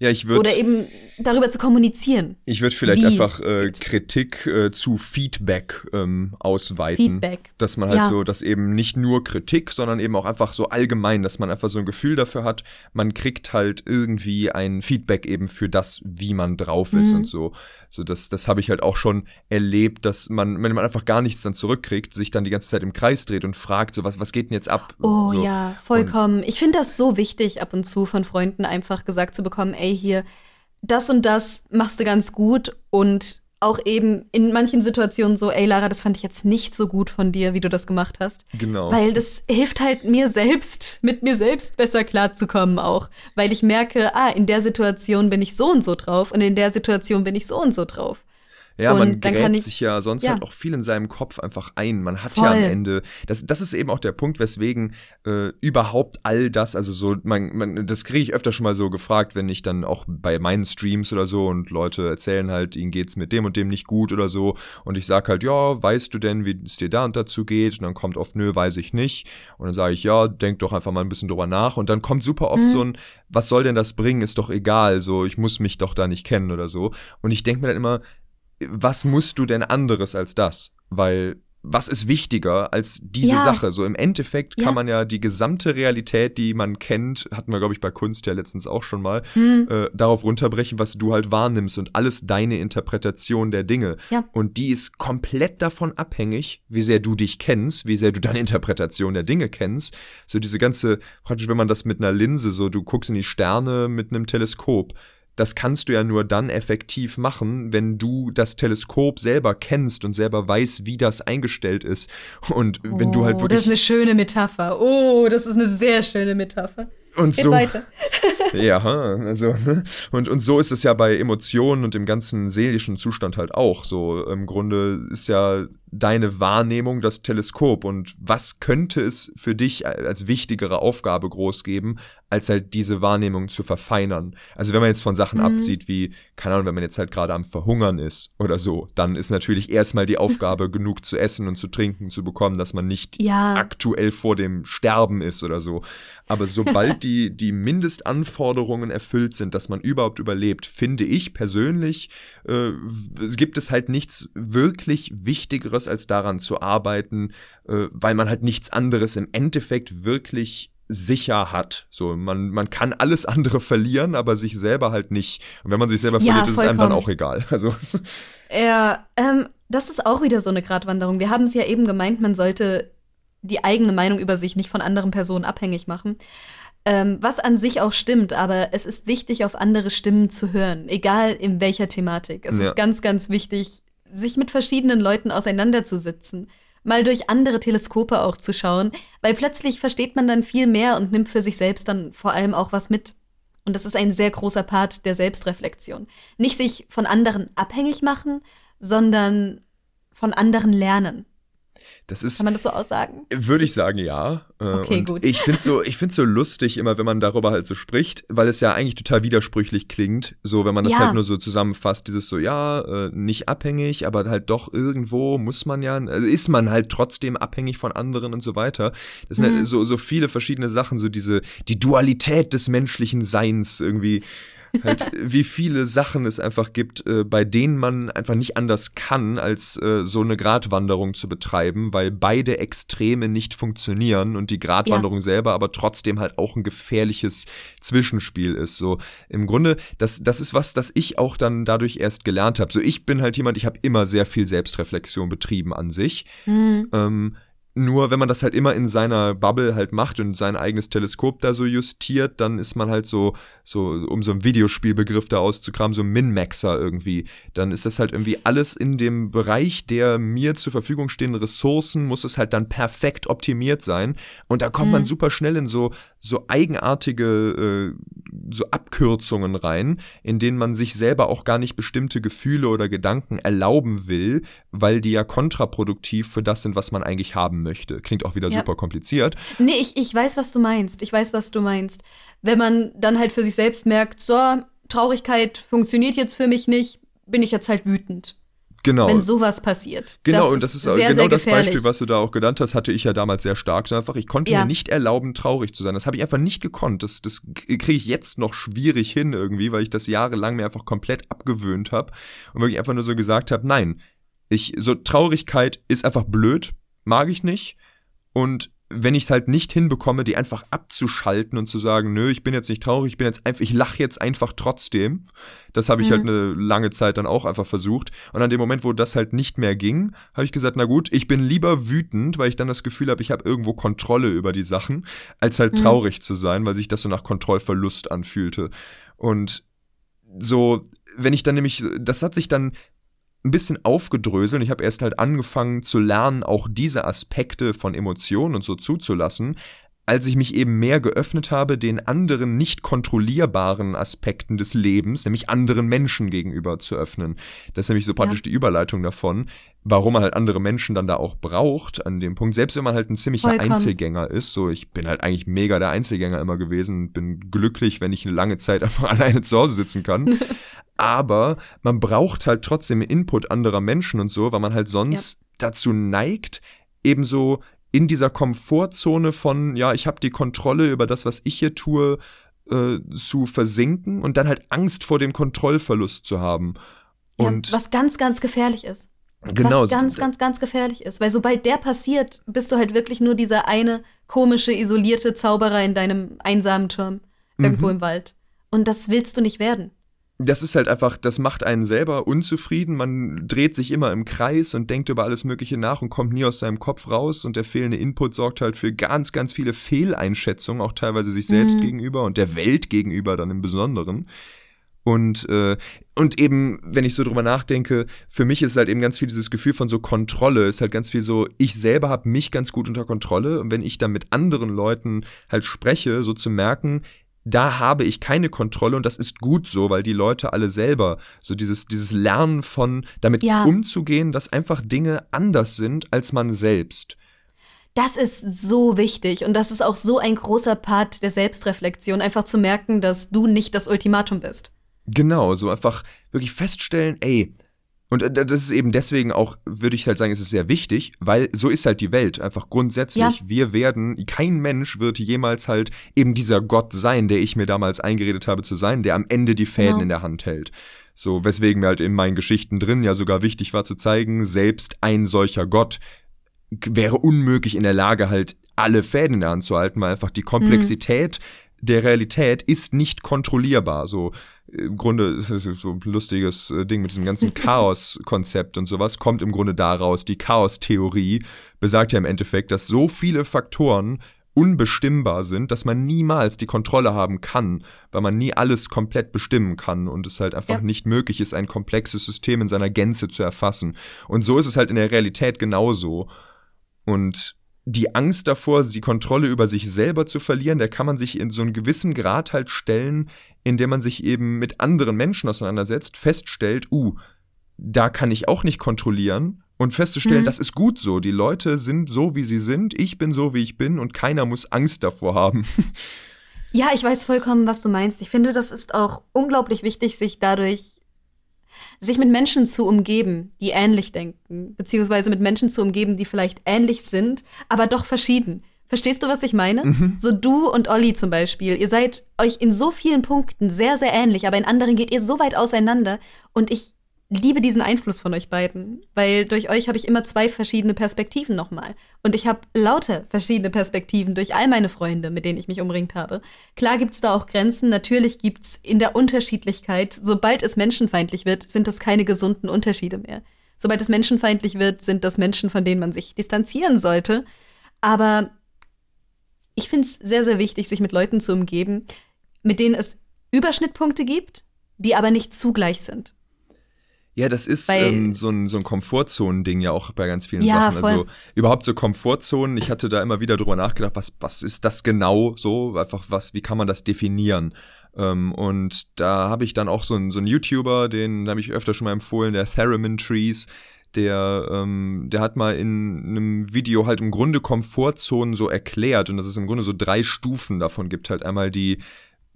Ja, ich würde. Oder eben darüber zu kommunizieren. Ich würde vielleicht einfach äh, Kritik äh, zu Feedback ähm, ausweiten. Feedback. Dass man halt ja. so, dass eben nicht nur Kritik, sondern eben auch einfach so allgemein, dass man einfach so ein Gefühl dafür hat, man kriegt halt irgendwie ein Feedback eben für das, wie man drauf ist mhm. und so. So, das, das habe ich halt auch schon erlebt, dass man, wenn man einfach gar nichts dann zurückkriegt, sich dann die ganze Zeit im Kreis dreht und fragt, so, was, was geht denn jetzt ab? Oh so. ja, vollkommen. Und ich finde das so wichtig, ab und zu von Freunden einfach gesagt zu bekommen, ey, hier, das und das machst du ganz gut und auch eben in manchen Situationen so, ey Lara, das fand ich jetzt nicht so gut von dir, wie du das gemacht hast. Genau. Weil das hilft halt mir selbst, mit mir selbst besser klarzukommen auch. Weil ich merke, ah, in der Situation bin ich so und so drauf und in der Situation bin ich so und so drauf. Ja, und man gräbt ich, sich ja sonst ja. halt auch viel in seinem Kopf einfach ein. Man hat Voll. ja am Ende, das, das ist eben auch der Punkt, weswegen äh, überhaupt all das, also so, man, man das kriege ich öfter schon mal so gefragt, wenn ich dann auch bei meinen Streams oder so und Leute erzählen halt, ihnen geht's mit dem und dem nicht gut oder so und ich sag halt, ja, weißt du denn, wie es dir da und dazu geht? Und dann kommt oft, nö, weiß ich nicht. Und dann sage ich, ja, denk doch einfach mal ein bisschen drüber nach. Und dann kommt super oft mhm. so ein, was soll denn das bringen? Ist doch egal, so, ich muss mich doch da nicht kennen oder so. Und ich denke mir dann immer, was musst du denn anderes als das? Weil was ist wichtiger als diese ja. Sache? So im Endeffekt kann ja. man ja die gesamte Realität, die man kennt, hatten wir, glaube ich, bei Kunst ja letztens auch schon mal, hm. äh, darauf runterbrechen, was du halt wahrnimmst und alles deine Interpretation der Dinge. Ja. Und die ist komplett davon abhängig, wie sehr du dich kennst, wie sehr du deine Interpretation der Dinge kennst. So diese ganze, praktisch, wenn man das mit einer Linse, so du guckst in die Sterne mit einem Teleskop das kannst du ja nur dann effektiv machen, wenn du das Teleskop selber kennst und selber weißt, wie das eingestellt ist. Und wenn oh, du halt oh, wirklich. Das ist eine schöne Metapher. Oh, das ist eine sehr schöne Metapher. Und Geht so. Weiter. Ja, also, ne? und, und so ist es ja bei Emotionen und dem ganzen seelischen Zustand halt auch. So, im Grunde ist ja deine Wahrnehmung das Teleskop und was könnte es für dich als wichtigere Aufgabe groß geben, als halt diese Wahrnehmung zu verfeinern. Also wenn man jetzt von Sachen mhm. absieht wie, keine Ahnung, wenn man jetzt halt gerade am Verhungern ist oder so, dann ist natürlich erstmal die Aufgabe, genug zu essen und zu trinken zu bekommen, dass man nicht ja. aktuell vor dem Sterben ist oder so. Aber sobald die, die Mindestanforderungen erfüllt sind, dass man überhaupt überlebt, finde ich persönlich, äh, gibt es halt nichts wirklich Wichtigeres, als daran zu arbeiten, äh, weil man halt nichts anderes im Endeffekt wirklich sicher hat. So, man, man kann alles andere verlieren, aber sich selber halt nicht. Und wenn man sich selber verliert, ja, ist es einem dann auch egal. Also. Ja, ähm, das ist auch wieder so eine Gratwanderung. Wir haben es ja eben gemeint, man sollte die eigene Meinung über sich nicht von anderen Personen abhängig machen. Ähm, was an sich auch stimmt, aber es ist wichtig, auf andere Stimmen zu hören, egal in welcher Thematik. Es ja. ist ganz, ganz wichtig, sich mit verschiedenen Leuten auseinanderzusetzen, mal durch andere Teleskope auch zu schauen, weil plötzlich versteht man dann viel mehr und nimmt für sich selbst dann vor allem auch was mit. Und das ist ein sehr großer Part der Selbstreflexion. Nicht sich von anderen abhängig machen, sondern von anderen lernen. Das ist, Kann man das so aussagen? Würde ich sagen, ja. Äh, okay, und gut. Ich finde so, ich so lustig immer, wenn man darüber halt so spricht, weil es ja eigentlich total widersprüchlich klingt. So, wenn man das ja. halt nur so zusammenfasst, dieses so, ja, äh, nicht abhängig, aber halt doch irgendwo muss man ja, also ist man halt trotzdem abhängig von anderen und so weiter. Das sind halt mhm. halt so, so viele verschiedene Sachen, so diese, die Dualität des menschlichen Seins irgendwie. Halt, wie viele Sachen es einfach gibt, äh, bei denen man einfach nicht anders kann, als äh, so eine Gratwanderung zu betreiben, weil beide Extreme nicht funktionieren und die Gratwanderung ja. selber aber trotzdem halt auch ein gefährliches Zwischenspiel ist. So im Grunde, das, das ist was, das ich auch dann dadurch erst gelernt habe. So ich bin halt jemand, ich habe immer sehr viel Selbstreflexion betrieben an sich. Mhm. Ähm, nur wenn man das halt immer in seiner Bubble halt macht und sein eigenes Teleskop da so justiert, dann ist man halt so, so, um so einen Videospielbegriff da auszukramen, so ein Min-Maxer irgendwie. Dann ist das halt irgendwie alles in dem Bereich der mir zur Verfügung stehenden Ressourcen, muss es halt dann perfekt optimiert sein. Und da kommt mhm. man super schnell in so, so eigenartige äh, so Abkürzungen rein, in denen man sich selber auch gar nicht bestimmte Gefühle oder Gedanken erlauben will, weil die ja kontraproduktiv für das sind, was man eigentlich haben möchte. Klingt auch wieder ja. super kompliziert. Nee, ich, ich weiß, was du meinst. Ich weiß, was du meinst. Wenn man dann halt für sich selbst merkt, so, Traurigkeit funktioniert jetzt für mich nicht, bin ich jetzt halt wütend. Genau. Wenn sowas passiert. Genau, das und das ist, sehr, genau sehr das Beispiel, was du da auch genannt hast, hatte ich ja damals sehr stark. Einfach, ich konnte ja. mir nicht erlauben, traurig zu sein. Das habe ich einfach nicht gekonnt. Das, das kriege ich jetzt noch schwierig hin irgendwie, weil ich das jahrelang mir einfach komplett abgewöhnt habe und wirklich einfach nur so gesagt habe, nein, ich, so Traurigkeit ist einfach blöd, mag ich nicht. Und wenn ich es halt nicht hinbekomme, die einfach abzuschalten und zu sagen, nö, ich bin jetzt nicht traurig, ich bin jetzt einfach, ich lache jetzt einfach trotzdem. Das habe ich halt mhm. halt eine lange Zeit dann auch einfach versucht. Und an dem Moment, wo das halt nicht mehr ging, habe ich gesagt, na gut, ich bin lieber wütend, weil ich dann das Gefühl habe, ich habe irgendwo Kontrolle über die Sachen, als halt mhm. traurig zu sein, weil sich das so nach Kontrollverlust anfühlte. Und so, wenn ich dann nämlich, das hat sich dann ein bisschen aufgedröselt. Ich habe erst halt angefangen zu lernen, auch diese Aspekte von Emotionen und so zuzulassen, als ich mich eben mehr geöffnet habe den anderen nicht kontrollierbaren Aspekten des Lebens, nämlich anderen Menschen gegenüber zu öffnen. Das ist nämlich so praktisch ja. die Überleitung davon, warum man halt andere Menschen dann da auch braucht an dem Punkt. Selbst wenn man halt ein ziemlicher Vollkommen. Einzelgänger ist, so ich bin halt eigentlich mega der Einzelgänger immer gewesen, bin glücklich, wenn ich eine lange Zeit einfach alleine zu Hause sitzen kann. Aber man braucht halt trotzdem Input anderer Menschen und so, weil man halt sonst ja. dazu neigt, ebenso in dieser Komfortzone von, ja, ich habe die Kontrolle über das, was ich hier tue, äh, zu versinken und dann halt Angst vor dem Kontrollverlust zu haben. Und ja, was ganz, ganz gefährlich ist. Genau. Was ganz, ganz, ganz gefährlich ist. Weil sobald der passiert, bist du halt wirklich nur dieser eine komische, isolierte Zauberer in deinem einsamen Turm irgendwo mhm. im Wald. Und das willst du nicht werden das ist halt einfach, das macht einen selber unzufrieden. Man dreht sich immer im Kreis und denkt über alles Mögliche nach und kommt nie aus seinem Kopf raus. Und der fehlende Input sorgt halt für ganz, ganz viele Fehleinschätzungen, auch teilweise sich selbst mhm. gegenüber und der Welt gegenüber dann im Besonderen. Und, äh, und eben, wenn ich so drüber nachdenke, für mich ist halt eben ganz viel dieses Gefühl von so Kontrolle, ist halt ganz viel so, ich selber habe mich ganz gut unter Kontrolle und wenn ich dann mit anderen Leuten halt spreche, so zu merken, da habe ich keine Kontrolle und das ist gut so, weil die Leute alle selber so dieses, dieses Lernen von damit ja. umzugehen, dass einfach Dinge anders sind als man selbst. Das ist so wichtig und das ist auch so ein großer Part der Selbstreflexion, einfach zu merken, dass du nicht das Ultimatum bist. Genau, so einfach wirklich feststellen, ey, und äh, das ist eben deswegen auch, würde ich halt sagen, es ist sehr wichtig, weil so ist halt die Welt. Einfach grundsätzlich, ja. wir werden, kein Mensch wird jemals halt eben dieser Gott sein, der ich mir damals eingeredet habe zu sein, der am Ende die Fäden genau. in der Hand hält. So, weswegen mir halt in meinen Geschichten drin ja sogar wichtig war zu zeigen, selbst ein solcher Gott wäre unmöglich in der Lage, halt alle Fäden in der Hand zu halten, weil einfach die Komplexität mhm. der Realität ist nicht kontrollierbar. So, im Grunde ist es so ein lustiges äh, Ding mit diesem ganzen Chaos-Konzept und sowas, kommt im Grunde daraus. Die Chaos-Theorie besagt ja im Endeffekt, dass so viele Faktoren unbestimmbar sind, dass man niemals die Kontrolle haben kann, weil man nie alles komplett bestimmen kann und es halt einfach ja. nicht möglich ist, ein komplexes System in seiner Gänze zu erfassen. Und so ist es halt in der Realität genauso. Und die Angst davor, die Kontrolle über sich selber zu verlieren, der kann man sich in so einen gewissen Grad halt stellen, indem man sich eben mit anderen Menschen auseinandersetzt, feststellt, uh, da kann ich auch nicht kontrollieren und festzustellen, mhm. das ist gut so. Die Leute sind so, wie sie sind, ich bin so, wie ich bin und keiner muss Angst davor haben. Ja, ich weiß vollkommen, was du meinst. Ich finde, das ist auch unglaublich wichtig, sich dadurch, sich mit Menschen zu umgeben, die ähnlich denken, beziehungsweise mit Menschen zu umgeben, die vielleicht ähnlich sind, aber doch verschieden. Verstehst du, was ich meine? Mhm. So du und Olli zum Beispiel, ihr seid euch in so vielen Punkten sehr, sehr ähnlich, aber in anderen geht ihr so weit auseinander. Und ich liebe diesen Einfluss von euch beiden, weil durch euch habe ich immer zwei verschiedene Perspektiven nochmal. Und ich habe lauter verschiedene Perspektiven durch all meine Freunde, mit denen ich mich umringt habe. Klar gibt's da auch Grenzen, natürlich gibt's in der Unterschiedlichkeit, sobald es menschenfeindlich wird, sind das keine gesunden Unterschiede mehr. Sobald es menschenfeindlich wird, sind das Menschen, von denen man sich distanzieren sollte. Aber ich finde es sehr, sehr wichtig, sich mit Leuten zu umgeben, mit denen es Überschnittpunkte gibt, die aber nicht zugleich sind. Ja, das ist ähm, so ein, so ein Komfortzonen-Ding ja auch bei ganz vielen ja, Sachen. Also überhaupt so Komfortzonen, ich hatte da immer wieder drüber nachgedacht, was, was ist das genau so? Einfach was, wie kann man das definieren? Ähm, und da habe ich dann auch so einen, so einen YouTuber, den habe ich öfter schon mal empfohlen, der Theremin Trees, der, ähm, der hat mal in einem Video halt im Grunde Komfortzonen so erklärt und dass es im Grunde so drei Stufen davon gibt. Halt einmal die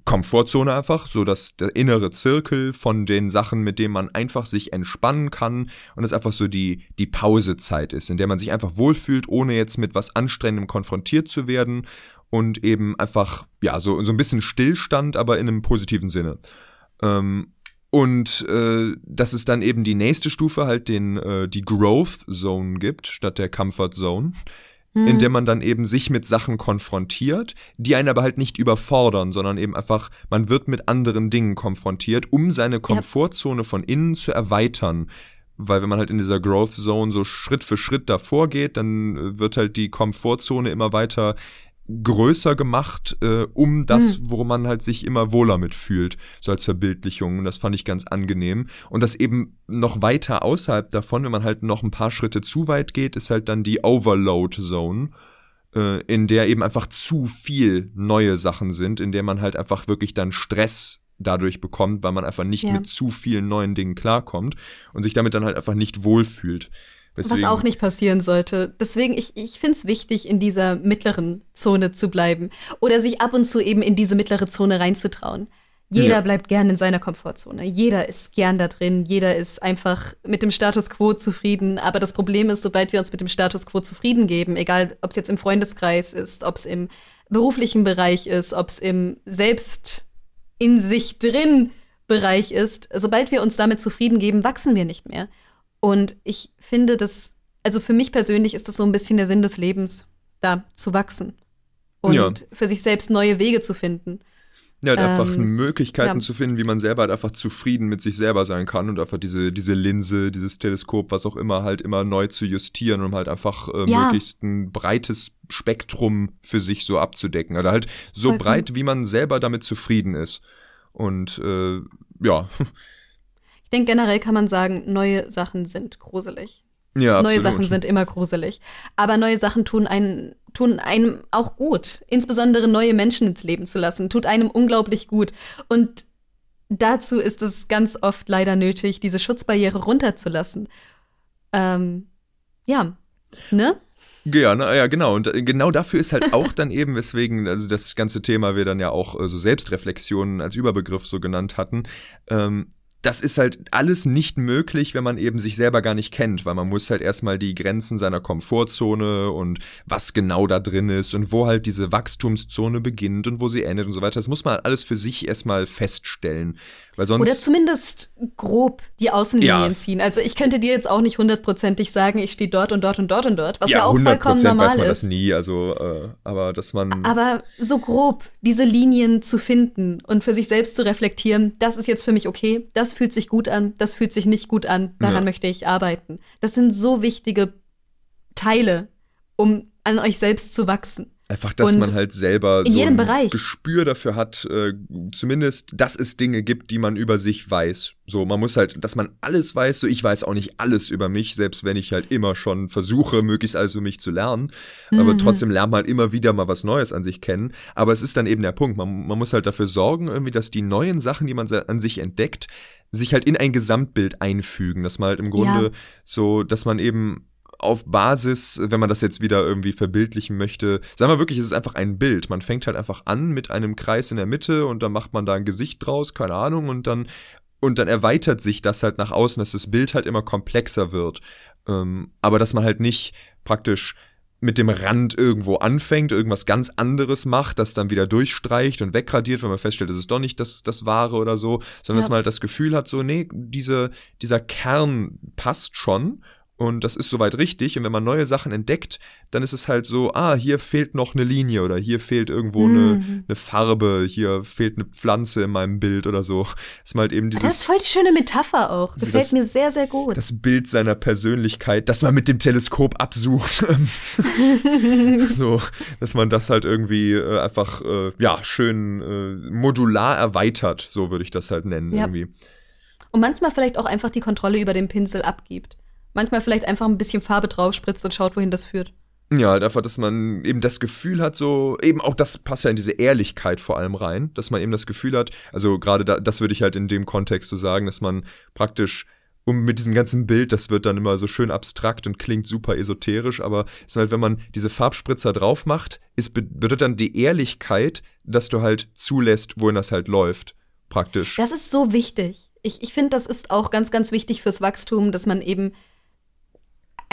Komfortzone einfach, so dass der innere Zirkel von den Sachen, mit denen man einfach sich entspannen kann und es einfach so die, die Pausezeit ist, in der man sich einfach wohlfühlt, ohne jetzt mit was Anstrengendem konfrontiert zu werden und eben einfach, ja, so, so ein bisschen Stillstand, aber in einem positiven Sinne. Ähm, und äh, dass es dann eben die nächste Stufe halt den, äh, die Growth Zone gibt, statt der Comfort Zone mhm. in der man dann eben sich mit Sachen konfrontiert, die einen aber halt nicht überfordern, sondern eben einfach, man wird mit anderen Dingen konfrontiert, um seine Komfortzone ja. von innen zu erweitern. Weil wenn man halt in dieser Growth Zone so Schritt für Schritt davor geht, dann äh, wird halt die Komfortzone immer weiter größer gemacht, äh, um das, mhm. worum man halt sich immer wohler mitfühlt, so als Verbildlichung. Und das fand ich ganz angenehm. Und das eben noch weiter außerhalb davon, wenn man halt noch ein paar Schritte zu weit geht, ist halt dann die Overload Zone, äh, in der eben einfach zu viel neue Sachen sind, in der man halt einfach wirklich dann Stress dadurch bekommt, weil man einfach nicht ja. mit zu vielen neuen Dingen klarkommt und sich damit dann halt einfach nicht wohlfühlt. Deswegen. Was auch nicht passieren sollte. Deswegen, ich, ich finde es wichtig, in dieser mittleren Zone zu bleiben. Oder sich ab und zu eben in diese mittlere Zone reinzutrauen. Jeder ja. bleibt gern in seiner Komfortzone. Jeder ist gern da drin. Jeder ist einfach mit dem Status quo zufrieden. Aber das Problem ist, sobald wir uns mit dem Status quo zufrieden geben, egal ob es jetzt im Freundeskreis ist, ob es im beruflichen Bereich ist, ob es im Selbst in sich drin Bereich ist, sobald wir uns damit zufrieden geben, wachsen wir nicht mehr. Und ich finde das, also für mich persönlich ist das so ein bisschen der Sinn des Lebens, da zu wachsen und ja. für sich selbst neue Wege zu finden. Ja, ähm, einfach Möglichkeiten ja. zu finden, wie man selber halt einfach zufrieden mit sich selber sein kann und einfach diese, diese Linse, dieses Teleskop, was auch immer, halt immer neu zu justieren, um halt einfach äh, ja. möglichst ein breites Spektrum für sich so abzudecken. Oder halt so Vollkommen. breit, wie man selber damit zufrieden ist. Und äh, ja, denke, generell kann man sagen, neue Sachen sind gruselig. Ja, neue Sachen sind immer gruselig. Aber neue Sachen tun einen, tun einem auch gut. Insbesondere neue Menschen ins Leben zu lassen, tut einem unglaublich gut. Und dazu ist es ganz oft leider nötig, diese Schutzbarriere runterzulassen. Ähm, ja, ne? Ja, na, ja, genau. Und äh, genau dafür ist halt auch dann eben, weswegen, also das ganze Thema wir dann ja auch äh, so Selbstreflexionen als Überbegriff so genannt hatten, ähm, das ist halt alles nicht möglich, wenn man eben sich selber gar nicht kennt, weil man muss halt erstmal die Grenzen seiner Komfortzone und was genau da drin ist und wo halt diese Wachstumszone beginnt und wo sie endet und so weiter. Das muss man alles für sich erstmal feststellen. Weil sonst Oder zumindest grob die Außenlinien ja. ziehen. Also ich könnte dir jetzt auch nicht hundertprozentig sagen, ich stehe dort und dort und dort und dort, was ja, ja auch vollkommen normal weiß man ist. das nie, also äh, aber dass man Aber so grob diese Linien zu finden und für sich selbst zu reflektieren, das ist jetzt für mich okay, das fühlt sich gut an, das fühlt sich nicht gut an, daran ja. möchte ich arbeiten. Das sind so wichtige Teile, um an euch selbst zu wachsen. Einfach, dass und man halt selber so ein Bereich. Gespür dafür hat, äh, zumindest, dass es Dinge gibt, die man über sich weiß. So, man muss halt, dass man alles weiß. So, ich weiß auch nicht alles über mich, selbst wenn ich halt immer schon versuche, möglichst alles über mich zu lernen. Mhm. Aber trotzdem lernt man halt immer wieder mal was Neues an sich kennen. Aber es ist dann eben der Punkt. Man, man muss halt dafür sorgen, irgendwie, dass die neuen Sachen, die man an sich entdeckt, sich halt in ein Gesamtbild einfügen. Dass man halt im Grunde ja. so, dass man eben auf Basis, wenn man das jetzt wieder irgendwie verbildlichen möchte, sagen wir wirklich, es ist einfach ein Bild. Man fängt halt einfach an mit einem Kreis in der Mitte und dann macht man da ein Gesicht draus, keine Ahnung, und dann und dann erweitert sich das halt nach außen, dass das Bild halt immer komplexer wird. Ähm, aber dass man halt nicht praktisch mit dem Rand irgendwo anfängt, irgendwas ganz anderes macht, das dann wieder durchstreicht und wegradiert, wenn man feststellt, es ist doch nicht das, das Wahre oder so, sondern ja. dass man halt das Gefühl hat, so, nee, diese, dieser Kern passt schon und das ist soweit richtig. Und wenn man neue Sachen entdeckt, dann ist es halt so, ah, hier fehlt noch eine Linie oder hier fehlt irgendwo mhm. eine, eine Farbe, hier fehlt eine Pflanze in meinem Bild oder so. Man halt eben dieses, das ist voll die schöne Metapher auch. Das gefällt mir sehr, sehr gut. Das Bild seiner Persönlichkeit, das man mit dem Teleskop absucht. so, dass man das halt irgendwie äh, einfach, äh, ja, schön äh, modular erweitert, so würde ich das halt nennen ja. irgendwie. Und manchmal vielleicht auch einfach die Kontrolle über den Pinsel abgibt manchmal vielleicht einfach ein bisschen Farbe drauf spritzt und schaut, wohin das führt. Ja, halt einfach, dass man eben das Gefühl hat, so, eben auch das passt ja in diese Ehrlichkeit vor allem rein, dass man eben das Gefühl hat, also gerade da, das würde ich halt in dem Kontext so sagen, dass man praktisch um mit diesem ganzen Bild, das wird dann immer so schön abstrakt und klingt super esoterisch, aber es ist halt, wenn man diese Farbspritzer drauf macht, ist bedeutet dann die Ehrlichkeit, dass du halt zulässt, wohin das halt läuft, praktisch. Das ist so wichtig. Ich, ich finde, das ist auch ganz, ganz wichtig fürs Wachstum, dass man eben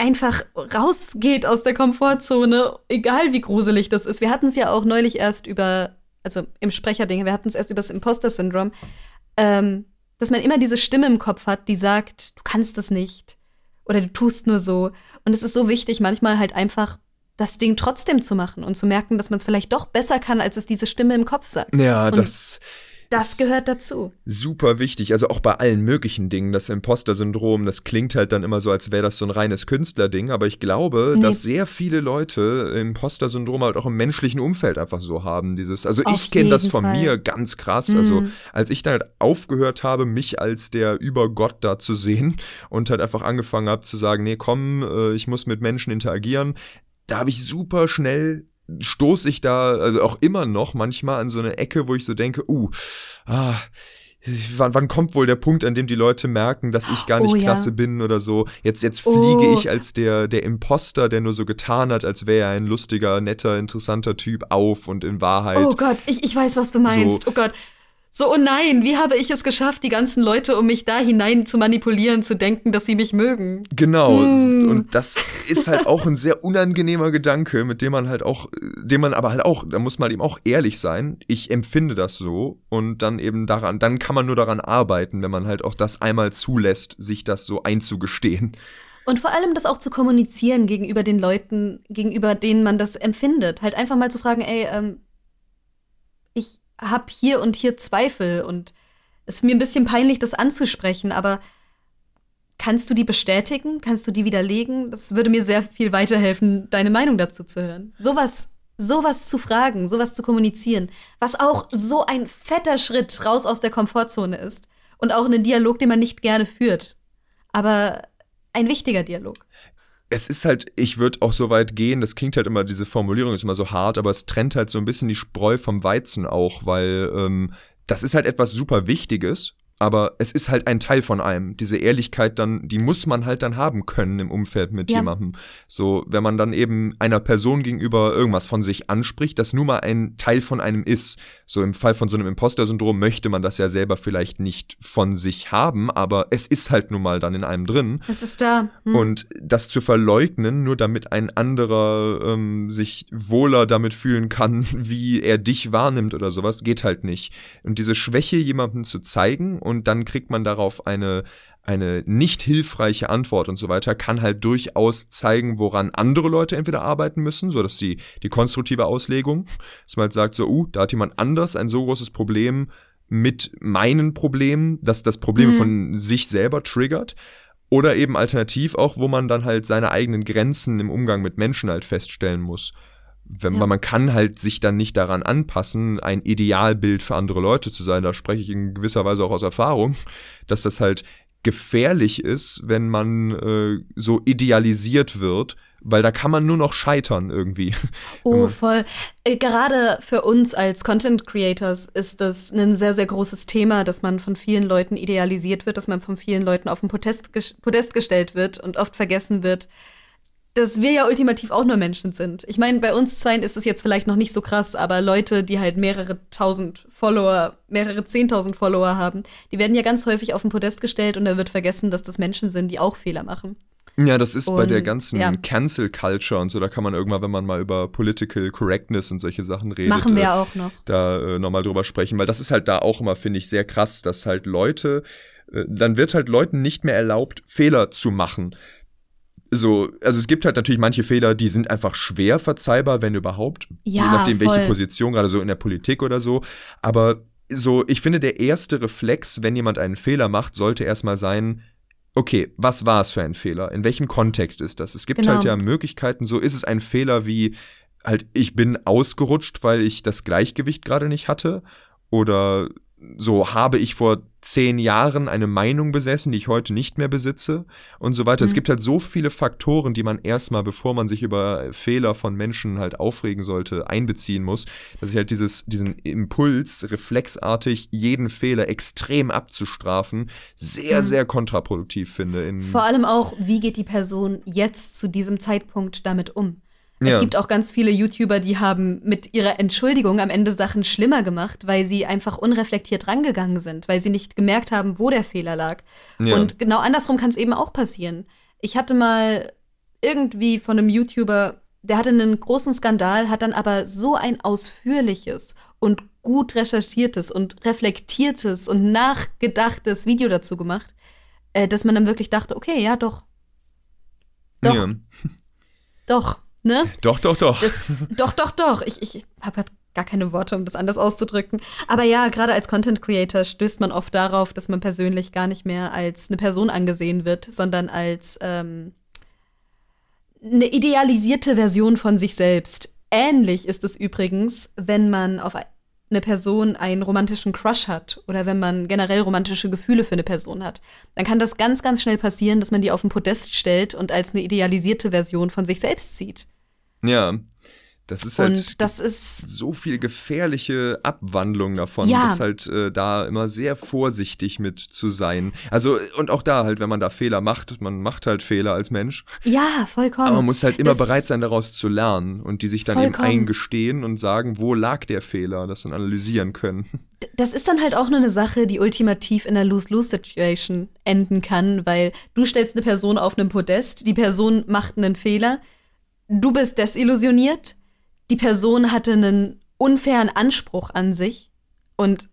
einfach rausgeht aus der Komfortzone, egal wie gruselig das ist. Wir hatten es ja auch neulich erst über, also im Sprecherding, wir hatten es erst über das Imposter-Syndrom, ähm, dass man immer diese Stimme im Kopf hat, die sagt, du kannst das nicht oder du tust nur so. Und es ist so wichtig, manchmal halt einfach das Ding trotzdem zu machen und zu merken, dass man es vielleicht doch besser kann, als es diese Stimme im Kopf sagt. Ja, und das das gehört dazu. Super wichtig. Also auch bei allen möglichen Dingen. Das Imposter-Syndrom, das klingt halt dann immer so, als wäre das so ein reines Künstlerding. Aber ich glaube, nee. dass sehr viele Leute Imposter-Syndrom halt auch im menschlichen Umfeld einfach so haben. Dieses, also Auf ich kenne das von Fall. mir ganz krass. Mhm. Also als ich dann halt aufgehört habe, mich als der Übergott da zu sehen und halt einfach angefangen habe zu sagen, nee, komm, äh, ich muss mit Menschen interagieren, da habe ich super schnell stoße ich da, also auch immer noch manchmal an so eine Ecke, wo ich so denke, uh, ah, wann, wann kommt wohl der Punkt, an dem die Leute merken, dass ich gar nicht oh, klasse ja. bin oder so? Jetzt, jetzt fliege oh. ich als der, der Imposter, der nur so getan hat, als wäre er ein lustiger, netter, interessanter Typ auf und in Wahrheit. Oh Gott, ich, ich weiß, was du meinst. So, oh Gott. So, oh nein, wie habe ich es geschafft, die ganzen Leute um mich da hinein zu manipulieren, zu denken, dass sie mich mögen? Genau. Hm. Und das ist halt auch ein sehr unangenehmer Gedanke, mit dem man halt auch, dem man aber halt auch, da muss man eben auch ehrlich sein. Ich empfinde das so und dann eben daran, dann kann man nur daran arbeiten, wenn man halt auch das einmal zulässt, sich das so einzugestehen. Und vor allem das auch zu kommunizieren gegenüber den Leuten, gegenüber denen man das empfindet. Halt einfach mal zu fragen, ey, ähm, ich, habe hier und hier Zweifel und es ist mir ein bisschen peinlich, das anzusprechen, aber kannst du die bestätigen? Kannst du die widerlegen? Das würde mir sehr viel weiterhelfen, deine Meinung dazu zu hören. Sowas, sowas zu fragen, sowas zu kommunizieren, was auch so ein fetter Schritt raus aus der Komfortzone ist und auch einen Dialog, den man nicht gerne führt, aber ein wichtiger Dialog es ist halt, ich würde auch so weit gehen, das klingt halt immer, diese Formulierung ist immer so hart, aber es trennt halt so ein bisschen die Spreu vom Weizen auch, weil ähm, das ist halt etwas super Wichtiges aber es ist halt ein Teil von einem. Diese Ehrlichkeit dann, die muss man halt dann haben können im Umfeld mit ja. jemandem. So, wenn man dann eben einer Person gegenüber irgendwas von sich anspricht, das nur mal ein Teil von einem ist. So im Fall von so einem Imposter-Syndrom möchte man das ja selber vielleicht nicht von sich haben, aber es ist halt nun mal dann in einem drin. Es ist da. Hm. Und das zu verleugnen, nur damit ein anderer ähm, sich wohler damit fühlen kann, wie er dich wahrnimmt oder sowas, geht halt nicht. Und diese Schwäche jemandem zu zeigen und dann kriegt man darauf eine, eine nicht hilfreiche Antwort und so weiter, kann halt durchaus zeigen, woran andere Leute entweder arbeiten müssen, so dass die, die konstruktive Auslegung, dass man halt sagt so, uh, da hat jemand anders ein so großes Problem mit meinen Problemen, dass das Problem mhm. von sich selber triggert. Oder eben alternativ auch, wo man dann halt seine eigenen Grenzen im Umgang mit Menschen halt feststellen muss wenn ja. man, man kann halt sich dann nicht daran anpassen, ein Idealbild für andere Leute zu sein. Da spreche ich in gewisser Weise auch aus Erfahrung, dass das halt gefährlich ist, wenn man äh, so idealisiert wird, weil da kann man nur noch scheitern irgendwie. Oh, voll. Äh, gerade für uns als Content Creators ist das ein sehr, sehr großes Thema, dass man von vielen Leuten idealisiert wird, dass man von vielen Leuten auf den Podest, Podest gestellt wird und oft vergessen wird, dass wir ja ultimativ auch nur Menschen sind. Ich meine, bei uns zweien ist es jetzt vielleicht noch nicht so krass, aber Leute, die halt mehrere tausend Follower, mehrere zehntausend Follower haben, die werden ja ganz häufig auf den Podest gestellt und da wird vergessen, dass das Menschen sind, die auch Fehler machen. Ja, das ist bei der Und, ganzen ja. Cancel Culture und so, da kann man irgendwann, wenn man mal über Political Correctness und solche Sachen redet, Machen wir äh, auch noch. da äh, nochmal drüber sprechen, weil das ist halt da auch immer, finde ich, sehr krass, dass halt Leute, äh, dann wird halt Leuten nicht mehr erlaubt, Fehler zu machen. So, also es gibt halt natürlich manche Fehler, die sind einfach schwer verzeihbar, wenn überhaupt. Ja, je nachdem, welche voll. Position, gerade so in der Politik oder so. Aber so, ich finde, der erste Reflex, wenn jemand einen Fehler macht, sollte erstmal sein, okay, was war es für ein Fehler? In welchem Kontext ist das? Es gibt Genau. halt ja Möglichkeiten, so ist es ein Fehler wie halt, ich bin ausgerutscht, weil ich das Gleichgewicht gerade nicht hatte? Oder so habe ich vor zehn Jahren eine Meinung besessen, die ich heute nicht mehr besitze und so weiter. Es Mhm. gibt halt so viele Faktoren, die man erstmal, bevor man sich über Fehler von Menschen halt aufregen sollte, einbeziehen muss, dass ich halt dieses, diesen Impuls, reflexartig jeden Fehler extrem abzustrafen, sehr, Mhm. sehr kontraproduktiv finde. In, Vor allem auch, wie geht die Person jetzt zu diesem Zeitpunkt damit um? Ja. Es gibt auch ganz viele YouTuber, die haben mit ihrer Entschuldigung am Ende Sachen schlimmer gemacht, weil sie einfach unreflektiert rangegangen sind, weil sie nicht gemerkt haben, wo der Fehler lag. Ja. Und genau andersrum kann es eben auch passieren. Ich hatte mal irgendwie von einem YouTuber, der hatte einen großen Skandal, hat dann aber so ein ausführliches und gut recherchiertes und reflektiertes und nachgedachtes Video dazu gemacht, äh, dass man dann wirklich dachte, okay, ja, doch, doch. Ja. doch, ne? Doch, doch, doch. Das, doch, doch, doch. Ich, ich habe halt gar keine Worte, um das anders auszudrücken. Aber ja, gerade als Content Creator stößt man oft darauf, dass man persönlich gar nicht mehr als eine Person angesehen wird, sondern als ähm, eine idealisierte Version von sich selbst. Ähnlich ist es übrigens, wenn man auf eine Person einen romantischen Crush hat oder wenn man generell romantische Gefühle für eine Person hat. Dann kann das ganz, ganz schnell passieren, dass man die auf den Podest stellt und als eine idealisierte Version von sich selbst sieht. ja. Das ist halt. Und das ist so viel gefährliche Abwandlung davon, Ja. ist halt äh, da immer sehr vorsichtig mit zu sein. Also und auch da halt, wenn man da Fehler macht, man macht halt Fehler als Mensch, ja vollkommen. aber man muss halt immer Das- bereit sein, daraus zu lernen und die sich dann eben Vollkommen. eingestehen und sagen, wo lag der Fehler, das dann analysieren können. Das ist dann halt auch nur eine Sache, die ultimativ in einer Lose-Lose-Situation enden kann, weil du stellst eine Person auf einem Podest, die Person macht einen Fehler, du bist desillusioniert, die Person hatte einen unfairen Anspruch an sich und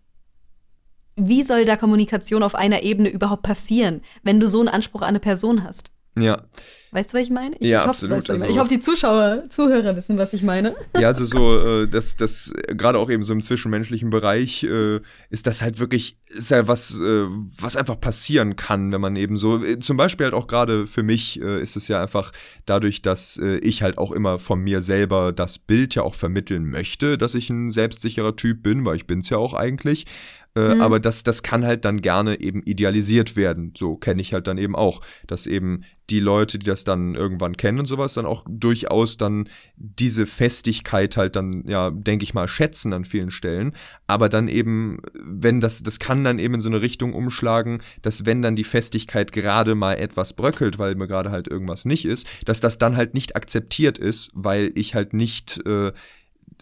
wie soll da Kommunikation auf einer Ebene überhaupt passieren, wenn du so einen Anspruch an eine Person hast? Ja, Weißt du, was ich meine? Ich, Ja, ich hoffe, absolut, ich, also- ich hoffe, die Zuschauer, Zuhörer wissen, was ich meine. Ja, also so, äh, das, das, gerade auch eben so im zwischenmenschlichen Bereich, äh, ist das halt wirklich, ist ja was, äh, was einfach passieren kann, wenn man eben so, äh, zum Beispiel halt auch gerade für mich äh, ist es ja einfach dadurch, dass äh, ich halt auch immer von mir selber das Bild ja auch vermitteln möchte, dass ich ein selbstsicherer Typ bin, weil ich bin's ja auch eigentlich. Mhm. Aber das, das kann halt dann gerne eben idealisiert werden. So kenne ich halt dann eben auch, dass eben die Leute, die das dann irgendwann kennen und sowas, dann auch durchaus dann diese Festigkeit halt dann, ja, denke ich mal, schätzen an vielen Stellen. Aber dann eben, wenn das, das kann dann eben in so eine Richtung umschlagen, dass wenn dann die Festigkeit gerade mal etwas bröckelt, weil mir gerade halt irgendwas nicht ist, dass das dann halt nicht akzeptiert ist, weil ich halt nicht äh,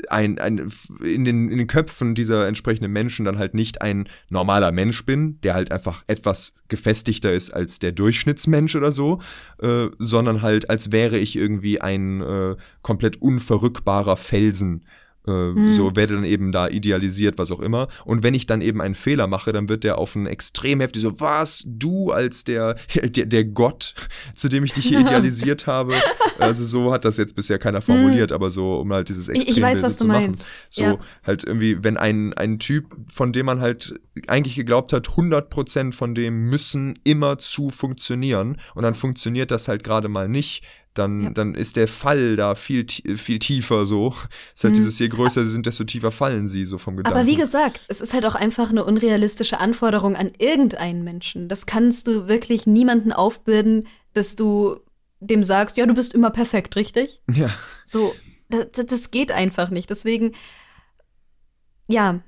ein, ein in, den, in den Köpfen dieser entsprechenden Menschen dann halt nicht ein normaler Mensch bin, der halt einfach etwas gefestigter ist als der Durchschnittsmensch oder so, äh, sondern halt als wäre ich irgendwie ein äh, komplett unverrückbarer Felsen. Äh, So werde dann eben da idealisiert, was auch immer. Und wenn ich dann eben einen Fehler mache, dann wird der auf ein extrem heftig so, was, du als der, der, der Gott, zu dem ich dich hier idealisiert habe. Also so hat das jetzt bisher keiner formuliert, aber so, um halt dieses Ich- ich Extrembild weiß, was zu du machen. meinst. So Ja. halt irgendwie, wenn ein, ein Typ, von dem man halt eigentlich geglaubt hat, 100% von dem müssen immer zu funktionieren und dann funktioniert das halt gerade mal nicht, dann, Ja. dann ist der Fall da viel, viel tiefer so. Ist halt Mhm. dieses, je größer sie sind, desto tiefer fallen sie so vom Gedanken. Aber wie gesagt, es ist halt auch einfach eine unrealistische Anforderung an irgendeinen Menschen. Das kannst du wirklich niemanden aufbürden, dass du dem sagst, ja, du bist immer perfekt, richtig? Ja, So, das, das geht einfach nicht. Deswegen, ja, Es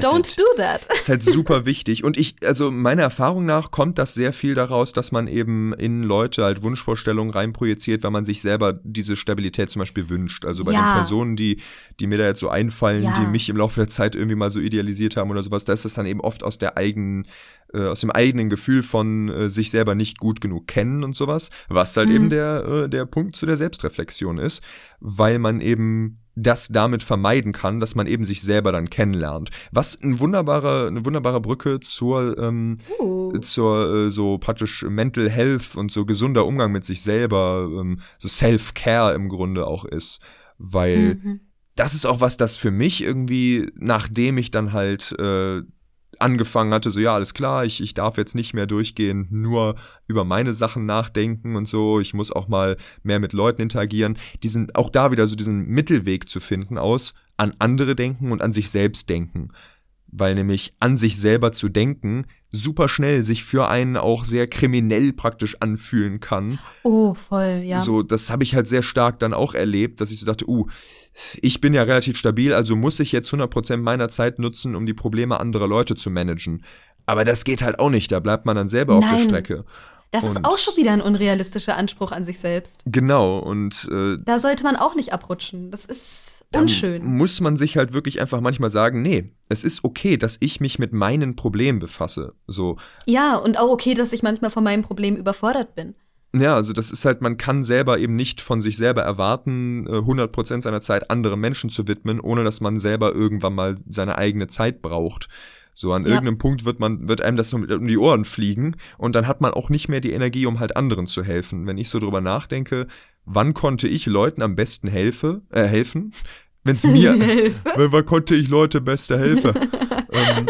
don't sind- do that. ist halt super wichtig. Und ich, also meiner Erfahrung nach kommt das sehr viel daraus, dass man eben in Leute halt Wunschvorstellungen reinprojiziert, weil man sich selber diese Stabilität zum Beispiel wünscht. Also bei Ja. den Personen, die, die mir da jetzt so einfallen, Ja. die mich im Laufe der Zeit irgendwie mal so idealisiert haben oder sowas, da ist es dann eben oft aus der eigenen äh, aus dem eigenen Gefühl von äh, sich selber nicht gut genug kennen und sowas, was halt mhm. eben der, äh, der Punkt zu der Selbstreflexion ist, weil man eben das damit vermeiden kann, dass man eben sich selber dann kennenlernt. Was ein wunderbarer, eine wunderbare Brücke zur, ähm, uh. zur äh, so praktisch Mental Health und so gesunder Umgang mit sich selber, ähm, so Self-Care im Grunde auch ist. Weil mhm. das ist auch was, das für mich irgendwie, nachdem ich dann halt äh, angefangen hatte, so ja, alles klar, ich, ich darf jetzt nicht mehr durchgehend nur über meine Sachen nachdenken und so, ich muss auch mal mehr mit Leuten interagieren, diesen, auch da wieder so diesen Mittelweg zu finden aus an andere denken und an sich selbst denken. Weil nämlich an sich selber zu denken super schnell sich für einen auch sehr kriminell praktisch anfühlen kann. Oh, voll, ja. So, das habe ich halt sehr stark dann auch erlebt, dass ich so dachte, uh, ich bin ja relativ stabil, also muss ich jetzt 100% meiner Zeit nutzen, um die Probleme anderer Leute zu managen. Aber das geht halt auch nicht, da bleibt man dann selber Nein. auf der Strecke. Das und ist auch schon wieder ein unrealistischer Anspruch an sich selbst. Genau, und äh, da sollte man auch nicht abrutschen. Das ist unschön. Muss man sich halt wirklich einfach manchmal sagen, nee, es ist okay, dass ich mich mit meinen Problemen befasse. So. Ja, und auch okay, dass ich manchmal von meinem Problem überfordert bin. Ja, also das ist halt, man kann selber eben nicht von sich selber erwarten, 100% äh, seiner Zeit anderen Menschen zu widmen, ohne dass man selber irgendwann mal seine eigene Zeit braucht. So an ja. irgendeinem Punkt wird man, wird einem das um die Ohren fliegen und dann hat man auch nicht mehr die Energie, um halt anderen zu helfen. Wenn ich so drüber nachdenke, wann konnte ich Leuten am besten helfe, äh, helfen? Wenn es mir, wann konnte ich Leute beste helfen? ähm,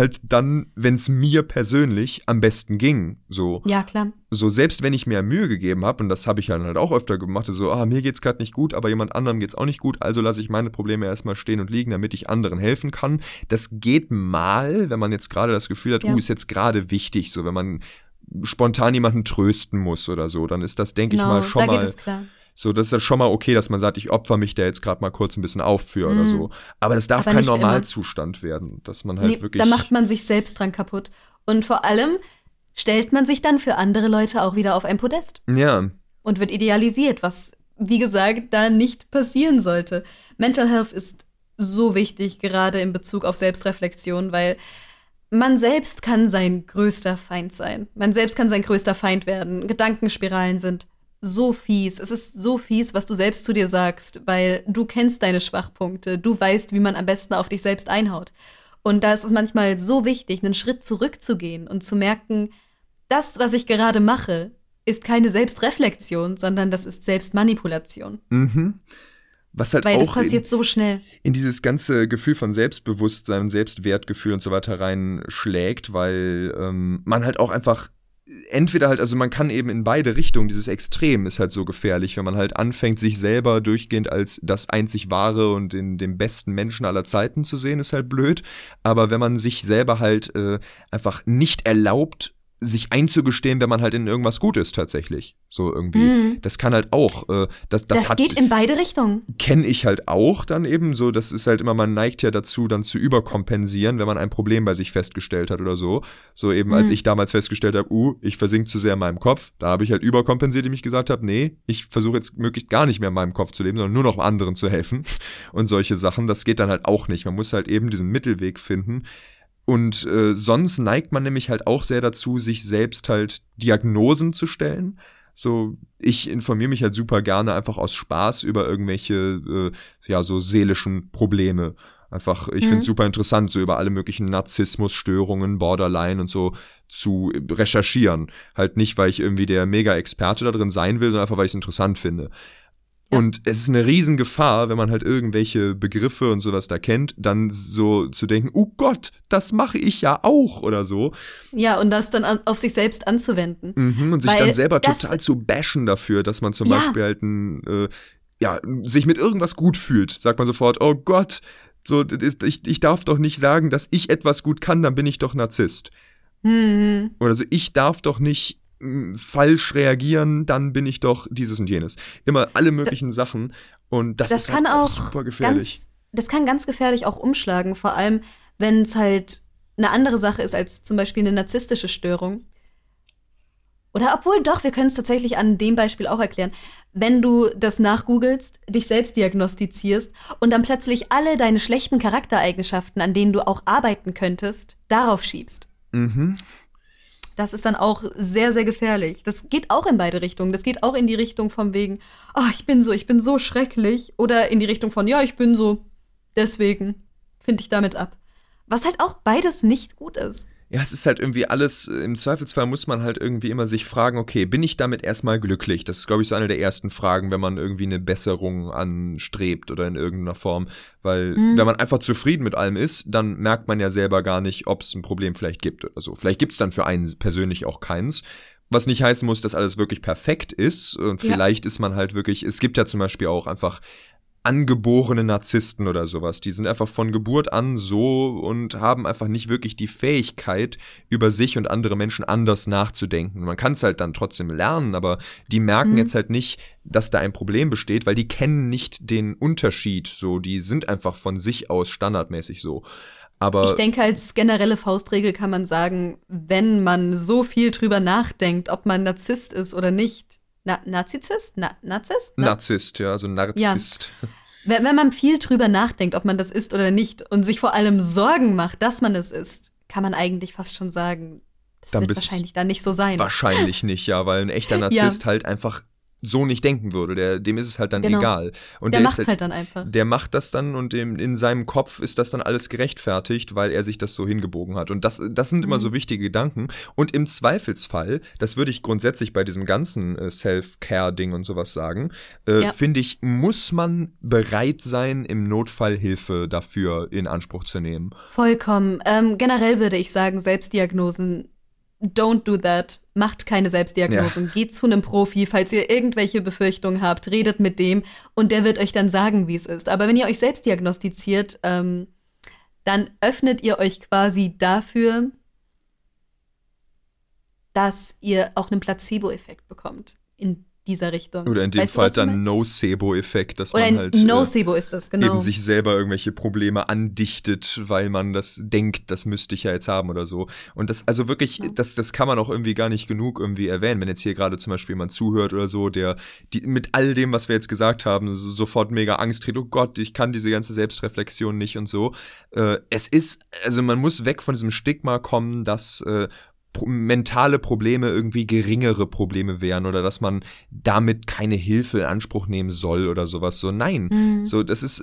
halt dann, wenn es mir persönlich am besten ging. So. Ja, klar. So, selbst wenn ich mir Mühe gegeben habe, und das habe ich dann halt auch öfter gemacht, so, ah, mir geht's gerade nicht gut, aber jemand anderem geht's auch nicht gut, also lasse ich meine Probleme erstmal stehen und liegen, damit ich anderen helfen kann. Das geht mal, wenn man jetzt gerade das Gefühl hat, ja. uh, ist jetzt gerade wichtig, so, wenn man spontan jemanden trösten muss oder so, dann ist das, denke genau, ich mal, schon da mal so, das ist ja schon mal okay, dass man sagt, ich opfer mich da jetzt gerade mal kurz ein bisschen auf für mm. oder mhm. so. Aber das darf Aber kein Normalzustand immer. werden, dass man halt nee, wirklich. Da macht man sich selbst dran kaputt. Und vor allem stellt man sich dann für andere Leute auch wieder auf ein Podest. Ja. Und wird idealisiert, was, wie gesagt, da nicht passieren sollte. Mental Health ist so wichtig, gerade in Bezug auf Selbstreflexion, weil man selbst kann sein größter Feind sein. Man selbst kann sein größter Feind werden. Gedankenspiralen sind so fies. Es ist so fies, was du selbst zu dir sagst, weil du kennst deine Schwachpunkte. Du weißt, wie man am besten auf dich selbst einhaut. Und da ist es manchmal so wichtig, einen Schritt zurückzugehen und zu merken, das, was ich gerade mache, ist keine Selbstreflexion, sondern das ist Selbstmanipulation. Mhm. Was halt Weil auch das passiert in, so schnell. In dieses ganze Gefühl von Selbstbewusstsein, Selbstwertgefühl und so weiter reinschlägt, weil ähm, man halt auch einfach entweder halt, also man kann eben in beide Richtungen, dieses Extrem ist halt so gefährlich, wenn man halt anfängt, sich selber durchgehend als das einzig wahre und in dem besten Menschen aller Zeiten zu sehen, ist halt blöd. Aber wenn man sich selber halt äh, einfach nicht erlaubt, sich einzugestehen, wenn man halt in irgendwas gut ist tatsächlich. So irgendwie. Mhm. Das kann halt auch. Äh, das, das, das hat, geht in beide Richtungen. Kenne ich halt auch dann eben so. Das ist halt immer, man neigt ja dazu, dann zu überkompensieren, wenn man ein Problem bei sich festgestellt hat oder so. So eben, mhm. als ich damals festgestellt habe, uh, ich versink zu sehr in meinem Kopf, da habe ich halt überkompensiert, indem ich gesagt habe, nee, ich versuche jetzt möglichst gar nicht mehr in meinem Kopf zu leben, sondern nur noch anderen zu helfen und solche Sachen. Das geht dann halt auch nicht. Man muss halt eben diesen Mittelweg finden und äh, sonst neigt man nämlich halt auch sehr dazu, sich selbst halt Diagnosen zu stellen. So, ich informiere mich halt super gerne einfach aus Spaß über irgendwelche, äh, ja, so seelischen Probleme. Einfach, ich mhm. finde es super interessant, so über alle möglichen Narzissmusstörungen, Borderline und so zu recherchieren. Halt nicht, weil ich irgendwie der Mega-Experte da drin sein will, sondern einfach, weil ich es interessant finde. Und es ist eine Riesengefahr, wenn man halt irgendwelche Begriffe und sowas da kennt, dann so zu denken, oh Gott, das mache ich ja auch oder so. Ja, und das dann an, auf sich selbst anzuwenden. Mhm, und sich dann selber total zu bashen dafür, dass man zum ja. Beispiel halt ein, äh, ja, sich mit irgendwas gut fühlt. Sagt man sofort, oh Gott, so, ist, ich, ich darf doch nicht sagen, dass ich etwas gut kann, dann bin ich doch Narzisst. Mhm. Oder so, ich darf doch nicht falsch reagieren, dann bin ich doch dieses und jenes. Immer alle möglichen Sachen. Und das, das ist kann halt auch super gefährlich. Ganz, das kann ganz gefährlich auch umschlagen, vor allem wenn es halt eine andere Sache ist als zum Beispiel eine narzisstische Störung. Oder obwohl doch, wir können es tatsächlich an dem Beispiel auch erklären. Wenn du das nachgoogelst, dich selbst diagnostizierst und dann plötzlich alle deine schlechten Charaktereigenschaften, an denen du auch arbeiten könntest, darauf schiebst. Mhm. Das ist dann auch sehr, sehr gefährlich. Das geht auch in beide Richtungen. Das geht auch in die Richtung von wegen, oh, ich bin so, ich bin so schrecklich. Oder in die Richtung von, ja, ich bin so, deswegen finde ich damit ab. Was halt auch beides nicht gut ist ja, es ist halt irgendwie alles, im Zweifelsfall muss man halt irgendwie immer sich fragen, okay, bin ich damit erstmal glücklich? Das ist, glaube ich, so eine der ersten Fragen, wenn man irgendwie eine Besserung anstrebt oder in irgendeiner Form. Weil, mhm. wenn man einfach zufrieden mit allem ist, dann merkt man ja selber gar nicht, ob es ein Problem vielleicht gibt oder so. Vielleicht gibt es dann für einen persönlich auch keins. Was nicht heißen muss, dass alles wirklich perfekt ist. Und vielleicht ja. ist man halt wirklich, es gibt ja zum Beispiel auch einfach angeborene Narzissten oder sowas. Die sind einfach von Geburt an so und haben einfach nicht wirklich die Fähigkeit, über sich und andere Menschen anders nachzudenken. Man kann es halt dann trotzdem lernen, aber die merken mhm. jetzt halt nicht, dass da ein Problem besteht, weil die kennen nicht den Unterschied. So, die sind einfach von sich aus standardmäßig so. Aber ich denke, als generelle Faustregel kann man sagen, wenn man so viel drüber nachdenkt, ob man Narzisst ist oder nicht, na, Narzisst? Na, Narzisst? Na? Narzisst, ja, also Narzisst. Ja. Wenn, wenn man viel drüber nachdenkt, ob man das ist oder nicht und sich vor allem Sorgen macht, dass man es ist, kann man eigentlich fast schon sagen, das dann wird wahrscheinlich dann nicht so sein. Wahrscheinlich nicht, ja, weil ein echter Narzisst ja. halt einfach so nicht denken würde. Der, dem ist es halt dann genau. egal. Und der, der macht halt, halt, dann einfach. Der macht das dann und dem, in seinem Kopf ist das dann alles gerechtfertigt, weil er sich das so hingebogen hat. Und das, das sind mhm. immer so wichtige Gedanken. Und im Zweifelsfall, das würde ich grundsätzlich bei diesem ganzen äh, Self-Care-Ding und sowas sagen, äh, ja. finde ich, muss man bereit sein, im Notfall Hilfe dafür in Anspruch zu nehmen. Vollkommen. Ähm, generell würde ich sagen, Selbstdiagnosen don't do that. Macht keine Selbstdiagnosen. Ja. Geht zu einem Profi, falls ihr irgendwelche Befürchtungen habt, redet mit dem und der wird euch dann sagen, wie es ist. Aber wenn ihr euch selbst diagnostiziert, ähm, dann öffnet ihr euch quasi dafür, dass ihr auch einen Placebo-Effekt bekommt in dieser Richtung. Oder in dem weißt Fall dann Nocebo-Effekt, dass Oder man halt Nocebo ist das, genau. eben sich selber irgendwelche Probleme andichtet, weil man das denkt, das müsste ich ja jetzt haben oder so. Und das, also wirklich, ja. das, das kann man auch irgendwie gar nicht genug irgendwie erwähnen. Wenn jetzt hier gerade zum Beispiel jemand zuhört oder so, der die, mit all dem, was wir jetzt gesagt haben, sofort mega Angst kriegt, oh Gott, ich kann diese ganze Selbstreflexion nicht und so. Äh, es ist, also man muss weg von diesem Stigma kommen, dass äh, mentale Probleme irgendwie geringere Probleme wären oder dass man damit keine Hilfe in Anspruch nehmen soll oder sowas. So, nein. Mhm. So, das ist,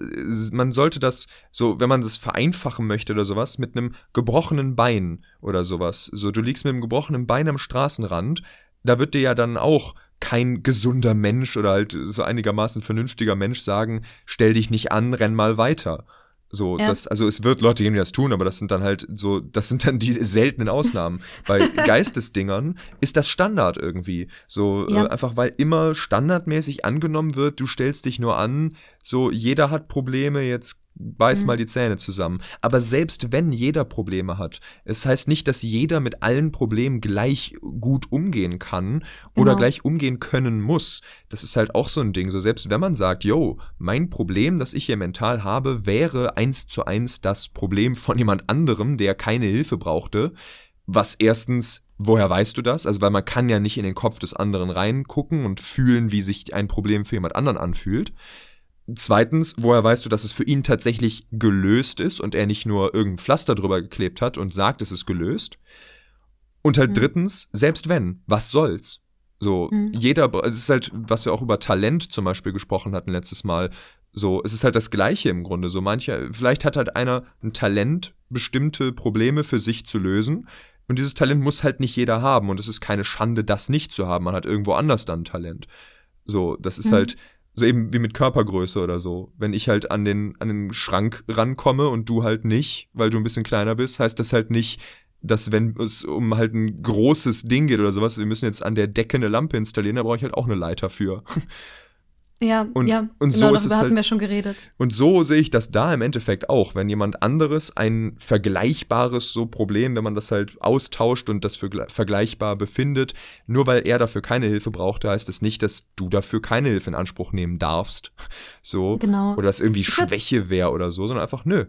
man sollte das, so, wenn man das vereinfachen möchte oder sowas, mit einem gebrochenen Bein oder sowas. So, du liegst mit einem gebrochenen Bein am Straßenrand, da wird dir ja dann auch kein gesunder Mensch oder halt so einigermaßen vernünftiger Mensch sagen, stell dich nicht an, renn mal weiter. So, ja. das, also es wird Leute geben, die das tun, aber das sind dann halt so, das sind dann die seltenen Ausnahmen. Bei Geistesdingern ist das Standard irgendwie. So, ja. äh, einfach weil immer standardmäßig angenommen wird, du stellst dich nur an, so, jeder hat Probleme, jetzt beiß mhm. mal die Zähne zusammen. Aber selbst wenn jeder Probleme hat, es heißt nicht, dass jeder mit allen Problemen gleich gut umgehen kann oder genau. gleich umgehen können muss. Das ist halt auch so ein Ding. So selbst wenn man sagt, yo, mein Problem, das ich hier mental habe, wäre eins zu eins das Problem von jemand anderem, der keine Hilfe brauchte. Was erstens Woher weißt du das? Also, weil man kann ja nicht in den Kopf des anderen reingucken und fühlen, wie sich ein Problem für jemand anderen anfühlt. Zweitens, woher weißt du, dass es für ihn tatsächlich gelöst ist und er nicht nur irgendein Pflaster drüber geklebt hat und sagt, es ist gelöst? Und halt mhm. drittens, selbst wenn, was soll's? So, mhm. jeder, es ist halt, was wir auch über Talent zum Beispiel gesprochen hatten letztes Mal, so, es ist halt das Gleiche im Grunde. So, mancher, vielleicht hat halt einer ein Talent, bestimmte Probleme für sich zu lösen. Und dieses Talent muss halt nicht jeder haben. Und es ist keine Schande, das nicht zu haben. Man hat irgendwo anders dann ein Talent. So, das ist mhm. halt, so eben wie mit Körpergröße oder so. Wenn ich halt an den, an den Schrank rankomme und du halt nicht, weil du ein bisschen kleiner bist, heißt das halt nicht, dass wenn es um halt ein großes Ding geht oder sowas, wir müssen jetzt an der Decke eine Lampe installieren, da brauche ich halt auch eine Leiter für. Ja, und, ja, und genau, so ist es hatten halt, wir schon geredet. Und so sehe ich das da im Endeffekt auch. Wenn jemand anderes ein vergleichbares so Problem, wenn man das halt austauscht und das für vergleichbar befindet, nur weil er dafür keine Hilfe brauchte, heißt das nicht, dass du dafür keine Hilfe in Anspruch nehmen darfst. So. Genau. Oder dass irgendwie Schwäche wäre oder so, sondern einfach, nö,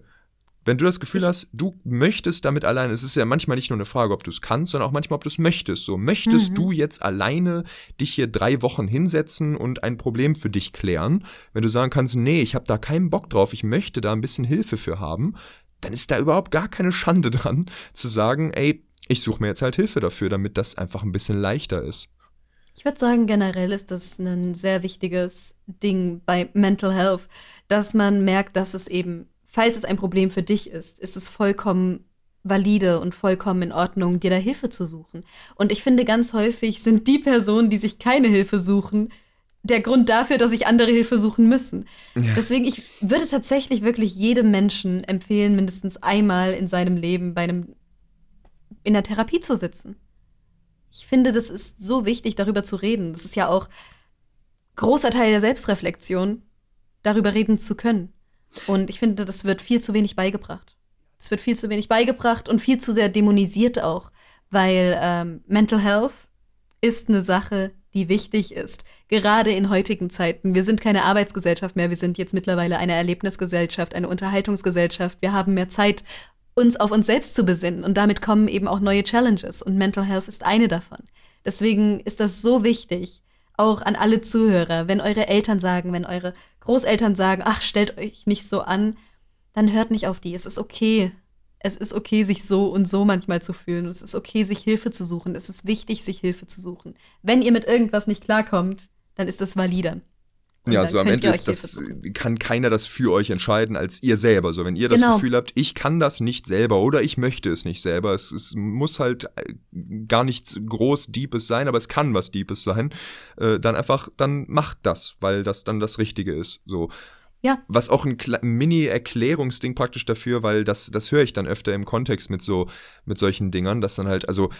wenn du das Gefühl hast, du möchtest damit alleine, es ist ja manchmal nicht nur eine Frage, ob du es kannst, sondern auch manchmal, ob du es möchtest. So, möchtest mhm. du jetzt alleine dich hier drei Wochen hinsetzen und ein Problem für dich klären? Wenn du sagen kannst, nee, ich habe da keinen Bock drauf, ich möchte da ein bisschen Hilfe für haben, dann ist da überhaupt gar keine Schande dran, zu sagen, ey, ich suche mir jetzt halt Hilfe dafür, damit das einfach ein bisschen leichter ist. Ich würde sagen, generell ist das ein sehr wichtiges Ding bei Mental Health, dass man merkt, dass es eben, falls es ein Problem für dich ist, ist es vollkommen valide und vollkommen in Ordnung, dir da Hilfe zu suchen. Und ich finde, ganz häufig sind die Personen, die sich keine Hilfe suchen, der Grund dafür, dass sich andere Hilfe suchen müssen. Ja. Deswegen, ich würde tatsächlich wirklich jedem Menschen empfehlen, mindestens einmal in seinem Leben bei einem, in der Therapie zu sitzen. Ich finde, das ist so wichtig, darüber zu reden. Das ist ja auch großer Teil der Selbstreflexion, darüber reden zu können. Und ich finde, das wird viel zu wenig beigebracht. Es wird viel zu wenig beigebracht und viel zu sehr dämonisiert auch, weil ähm, Mental Health ist eine Sache, die wichtig ist, gerade in heutigen Zeiten. Wir sind keine Arbeitsgesellschaft mehr, wir sind jetzt mittlerweile eine Erlebnisgesellschaft, eine Unterhaltungsgesellschaft. Wir haben mehr Zeit, uns auf uns selbst zu besinnen und damit kommen eben auch neue Challenges und Mental Health ist eine davon. Deswegen ist das so wichtig, auch an alle Zuhörer, wenn eure Eltern sagen, wenn eure Großeltern sagen, ach, stellt euch nicht so an, dann hört nicht auf die. Es ist okay. Es ist okay, sich so und so manchmal zu fühlen. Es ist okay, sich Hilfe zu suchen. Es ist wichtig, sich Hilfe zu suchen. Wenn ihr mit irgendwas nicht klarkommt, dann ist das valide. Und ja, so am Ende ist das, kann keiner das für euch entscheiden als ihr selber. So, wenn ihr das genau. Gefühl habt, ich kann das nicht selber oder ich möchte es nicht selber, es, es muss halt äh, gar nichts groß Deepes sein, aber es kann was Deepes sein, äh, dann einfach, dann macht das, weil das dann das Richtige ist. So. Ja. Was auch ein Mini-Erklärungsding praktisch dafür, weil das, das höre ich dann öfter im Kontext mit so, mit solchen Dingern, dass dann halt, also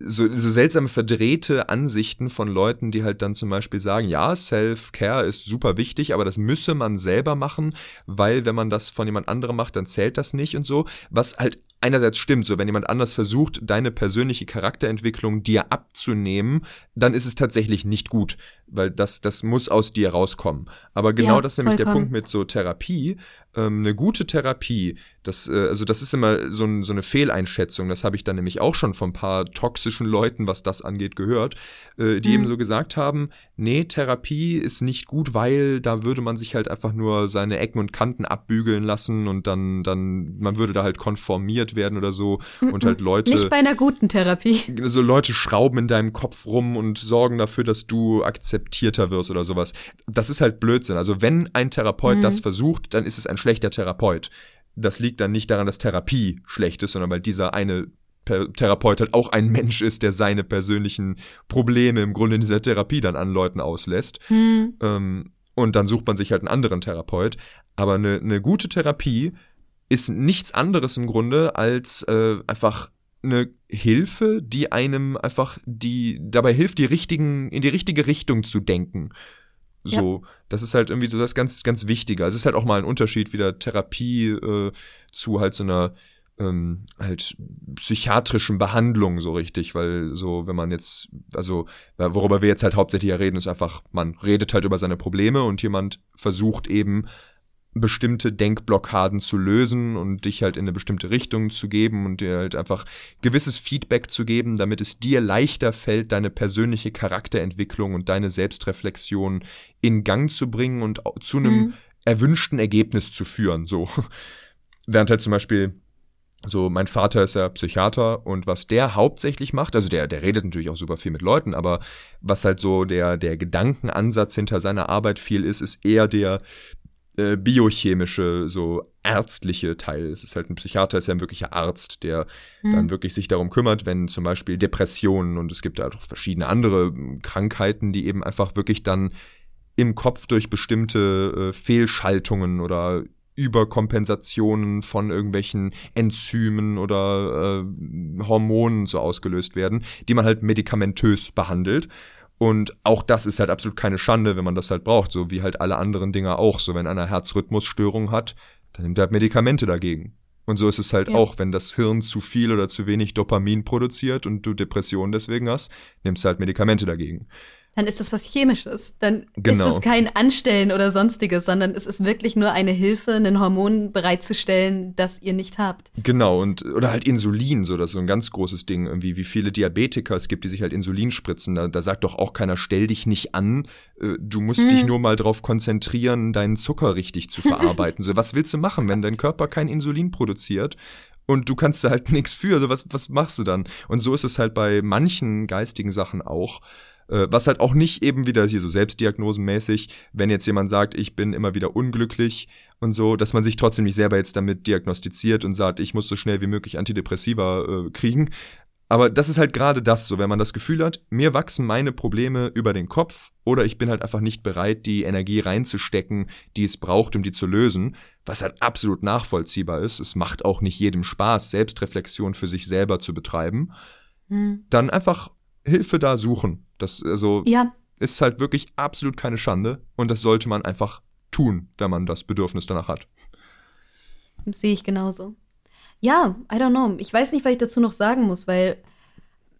so, so seltsame verdrehte Ansichten von Leuten, die halt dann zum Beispiel sagen, ja, Self-Care ist super wichtig, aber das müsse man selber machen, weil wenn man das von jemand anderem macht, dann zählt das nicht und so. Was halt einerseits stimmt, so wenn jemand anders versucht, deine persönliche Charakterentwicklung dir abzunehmen, dann ist es tatsächlich nicht gut, weil das, das muss aus dir rauskommen. Aber genau ja, das ist nämlich vollkommen. der Punkt mit so Therapie. Ähm, eine gute Therapie, das, äh, also das ist immer so, ein, so eine Fehleinschätzung, das habe ich dann nämlich auch schon von ein paar toxischen Leuten, was das angeht, gehört, äh, die mhm. eben so gesagt haben, nee, Therapie ist nicht gut, weil da würde man sich halt einfach nur seine Ecken und Kanten abbügeln lassen und dann, dann, man würde da halt konformiert werden oder so mhm. und halt Leute. Nicht bei einer guten Therapie. So Leute schrauben in deinem Kopf rum und sorgen dafür, dass du akzeptierter wirst oder sowas. Das ist halt Blödsinn. Also wenn ein Therapeut mhm. das versucht, dann ist es ein schlechter Therapeut. Das liegt dann nicht daran, dass Therapie schlecht ist, sondern weil dieser eine Therapeut halt auch ein Mensch ist, der seine persönlichen Probleme im Grunde in dieser Therapie dann an Leuten auslässt. Hm. Ähm, und dann sucht man sich halt einen anderen Therapeut. Aber eine, eine gute Therapie ist nichts anderes im Grunde als äh, einfach eine Hilfe, die einem einfach die dabei hilft, die richtigen in die richtige Richtung zu denken. So, ja. das ist halt irgendwie so das ganz ganz Wichtige. Also es ist halt auch mal ein Unterschied wieder Therapie äh, zu halt so einer ähm, halt psychiatrischen Behandlung so richtig, weil so, wenn man jetzt, also worüber wir jetzt halt hauptsächlich ja reden, ist einfach, man redet halt über seine Probleme und jemand versucht eben bestimmte Denkblockaden zu lösen und dich halt in eine bestimmte Richtung zu geben und dir halt einfach gewisses Feedback zu geben, damit es dir leichter fällt, deine persönliche Charakterentwicklung und deine Selbstreflexion in Gang zu bringen und zu einem mhm. erwünschten Ergebnis zu führen, so. Während halt zum Beispiel so, mein Vater ist ja Psychiater und was der hauptsächlich macht, also der, der redet natürlich auch super viel mit Leuten, aber was halt so der, der Gedankenansatz hinter seiner Arbeit viel ist, ist eher der äh, biochemische, so ärztliche Teil. Es ist halt ein Psychiater, ist ja ein wirklicher Arzt, der hm. dann wirklich sich darum kümmert, wenn zum Beispiel Depressionen und es gibt da auch verschiedene andere Krankheiten, die eben einfach wirklich dann im Kopf durch bestimmte äh, Fehlschaltungen oder Überkompensationen von irgendwelchen Enzymen oder äh, Hormonen so ausgelöst werden, die man halt medikamentös behandelt. Und auch das ist halt absolut keine Schande, wenn man das halt braucht, so wie halt alle anderen Dinge auch. So, wenn einer Herzrhythmusstörung hat, dann nimmt er halt Medikamente dagegen. Und so ist es halt ja. auch, wenn das Hirn zu viel oder zu wenig Dopamin produziert und du Depressionen deswegen hast, nimmst du halt Medikamente dagegen dann ist das was Chemisches. Dann genau. ist es kein Anstellen oder sonstiges, sondern es ist wirklich nur eine Hilfe, ein Hormon bereitzustellen, das ihr nicht habt. Genau, und oder halt Insulin, so das ist so ein ganz großes Ding, irgendwie, wie viele Diabetiker es gibt, die sich halt Insulin spritzen. Da, da sagt doch auch keiner, stell dich nicht an, äh, du musst hm. dich nur mal darauf konzentrieren, deinen Zucker richtig zu verarbeiten. so, was willst du machen, wenn dein Körper kein Insulin produziert? und du kannst da halt nichts für. Also was, was machst du dann? Und so ist es halt bei manchen geistigen Sachen auch. Äh, was halt auch nicht eben wieder hier so selbstdiagnosenmäßig, wenn jetzt jemand sagt, ich bin immer wieder unglücklich und so, dass man sich trotzdem nicht selber jetzt damit diagnostiziert und sagt, ich muss so schnell wie möglich Antidepressiva äh, kriegen. Aber das ist halt gerade das so, wenn man das Gefühl hat, mir wachsen meine Probleme über den Kopf oder ich bin halt einfach nicht bereit, die Energie reinzustecken, die es braucht, um die zu lösen, was halt absolut nachvollziehbar ist. Es macht auch nicht jedem Spaß, Selbstreflexion für sich selber zu betreiben. Hm. Dann einfach Hilfe da suchen. Das also ja. ist halt wirklich absolut keine Schande und das sollte man einfach tun, wenn man das Bedürfnis danach hat. Sehe ich genauso. Ja, I don't know. Ich weiß nicht, was ich dazu noch sagen muss, weil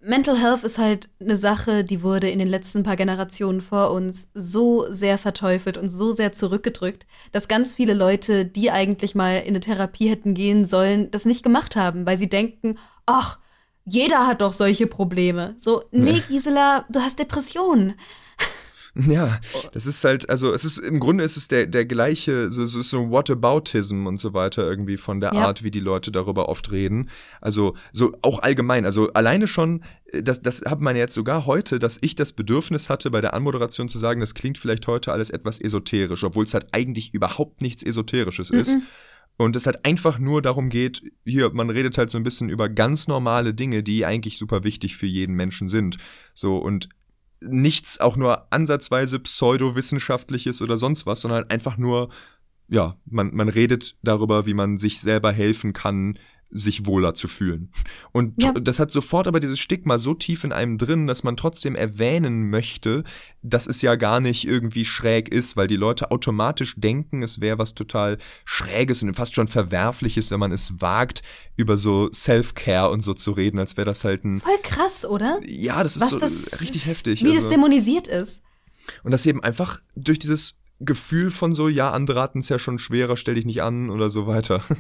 Mental Health ist halt eine Sache, die wurde in den letzten paar Generationen vor uns so sehr verteufelt und so sehr zurückgedrückt, dass ganz viele Leute, die eigentlich mal in eine Therapie hätten gehen sollen, das nicht gemacht haben, weil sie denken, ach, jeder hat doch solche Probleme. So, nee, Gisela, du hast Depressionen. Ja, das ist halt, also es ist im Grunde ist es der, der gleiche, so, so, so Whataboutism und so weiter irgendwie von der ja. Art, wie die Leute darüber oft reden. Also so auch allgemein, also alleine schon, äh, das, das hat man jetzt sogar heute, dass ich das Bedürfnis hatte, bei der Anmoderation zu sagen, das klingt vielleicht heute alles etwas esoterisch, obwohl es halt eigentlich überhaupt nichts Esoterisches mhm. ist. Und es halt einfach nur darum geht, hier, man redet halt so ein bisschen über ganz normale Dinge, die eigentlich super wichtig für jeden Menschen sind. So, und nichts auch nur ansatzweise pseudowissenschaftliches oder sonst was, sondern halt einfach nur, ja, man, man redet darüber, wie man sich selber helfen kann, sich wohler zu fühlen. Und ja. das hat sofort aber dieses Stigma so tief in einem drin, dass man trotzdem erwähnen möchte, dass es ja gar nicht irgendwie schräg ist, weil die Leute automatisch denken, es wäre was total Schräges und fast schon Verwerfliches, wenn man es wagt, über so Self-Care und so zu reden, als wäre das halt ein. Voll krass, oder? Ja, das ist was so das, richtig heftig. Wie also. das dämonisiert ist. Und das eben einfach durch dieses Gefühl von so, ja, andere hatten es ja schon schwerer, stell dich nicht an oder so weiter.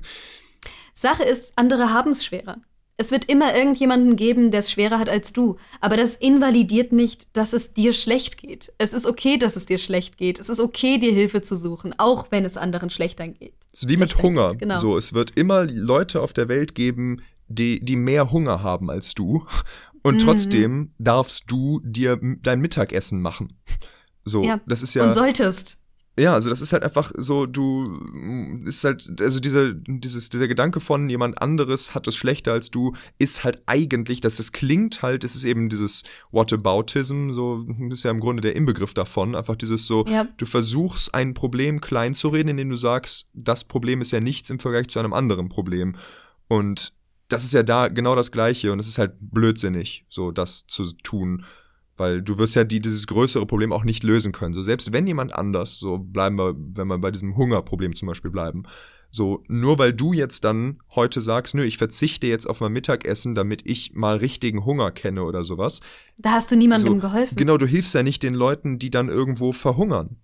Sache ist, andere haben es schwerer. Es wird immer irgendjemanden geben, der es schwerer hat als du. Aber das invalidiert nicht, dass es dir schlecht geht. Es ist okay, dass es dir schlecht geht. Es ist okay, dir Hilfe zu suchen, auch wenn es anderen schlechter geht. Es ist wie mit Hunger. Genau. So, es wird immer Leute auf der Welt geben, die, die mehr Hunger haben als du. Und mhm. trotzdem darfst du dir dein Mittagessen machen. So, ja. das ist ja. Und solltest. Ja, also das ist halt einfach so, du ist halt, also dieser, dieses, dieser Gedanke von jemand anderes hat es schlechter als du, ist halt eigentlich, dass es klingt halt, es ist eben dieses Whataboutism, so ist ja im Grunde der Inbegriff davon, einfach dieses so, ja. du versuchst ein Problem klein zu reden, indem du sagst, das Problem ist ja nichts im Vergleich zu einem anderen Problem. Und das ist ja da genau das Gleiche und es ist halt blödsinnig, so das zu tun. Weil du wirst ja die, dieses größere Problem auch nicht lösen können. So selbst wenn jemand anders, so bleiben wir, wenn wir bei diesem Hungerproblem zum Beispiel bleiben, so nur weil du jetzt dann heute sagst, nö, ich verzichte jetzt auf mein Mittagessen, damit ich mal richtigen Hunger kenne oder sowas. Da hast du niemandem so, geholfen. Genau, du hilfst ja nicht den Leuten, die dann irgendwo verhungern.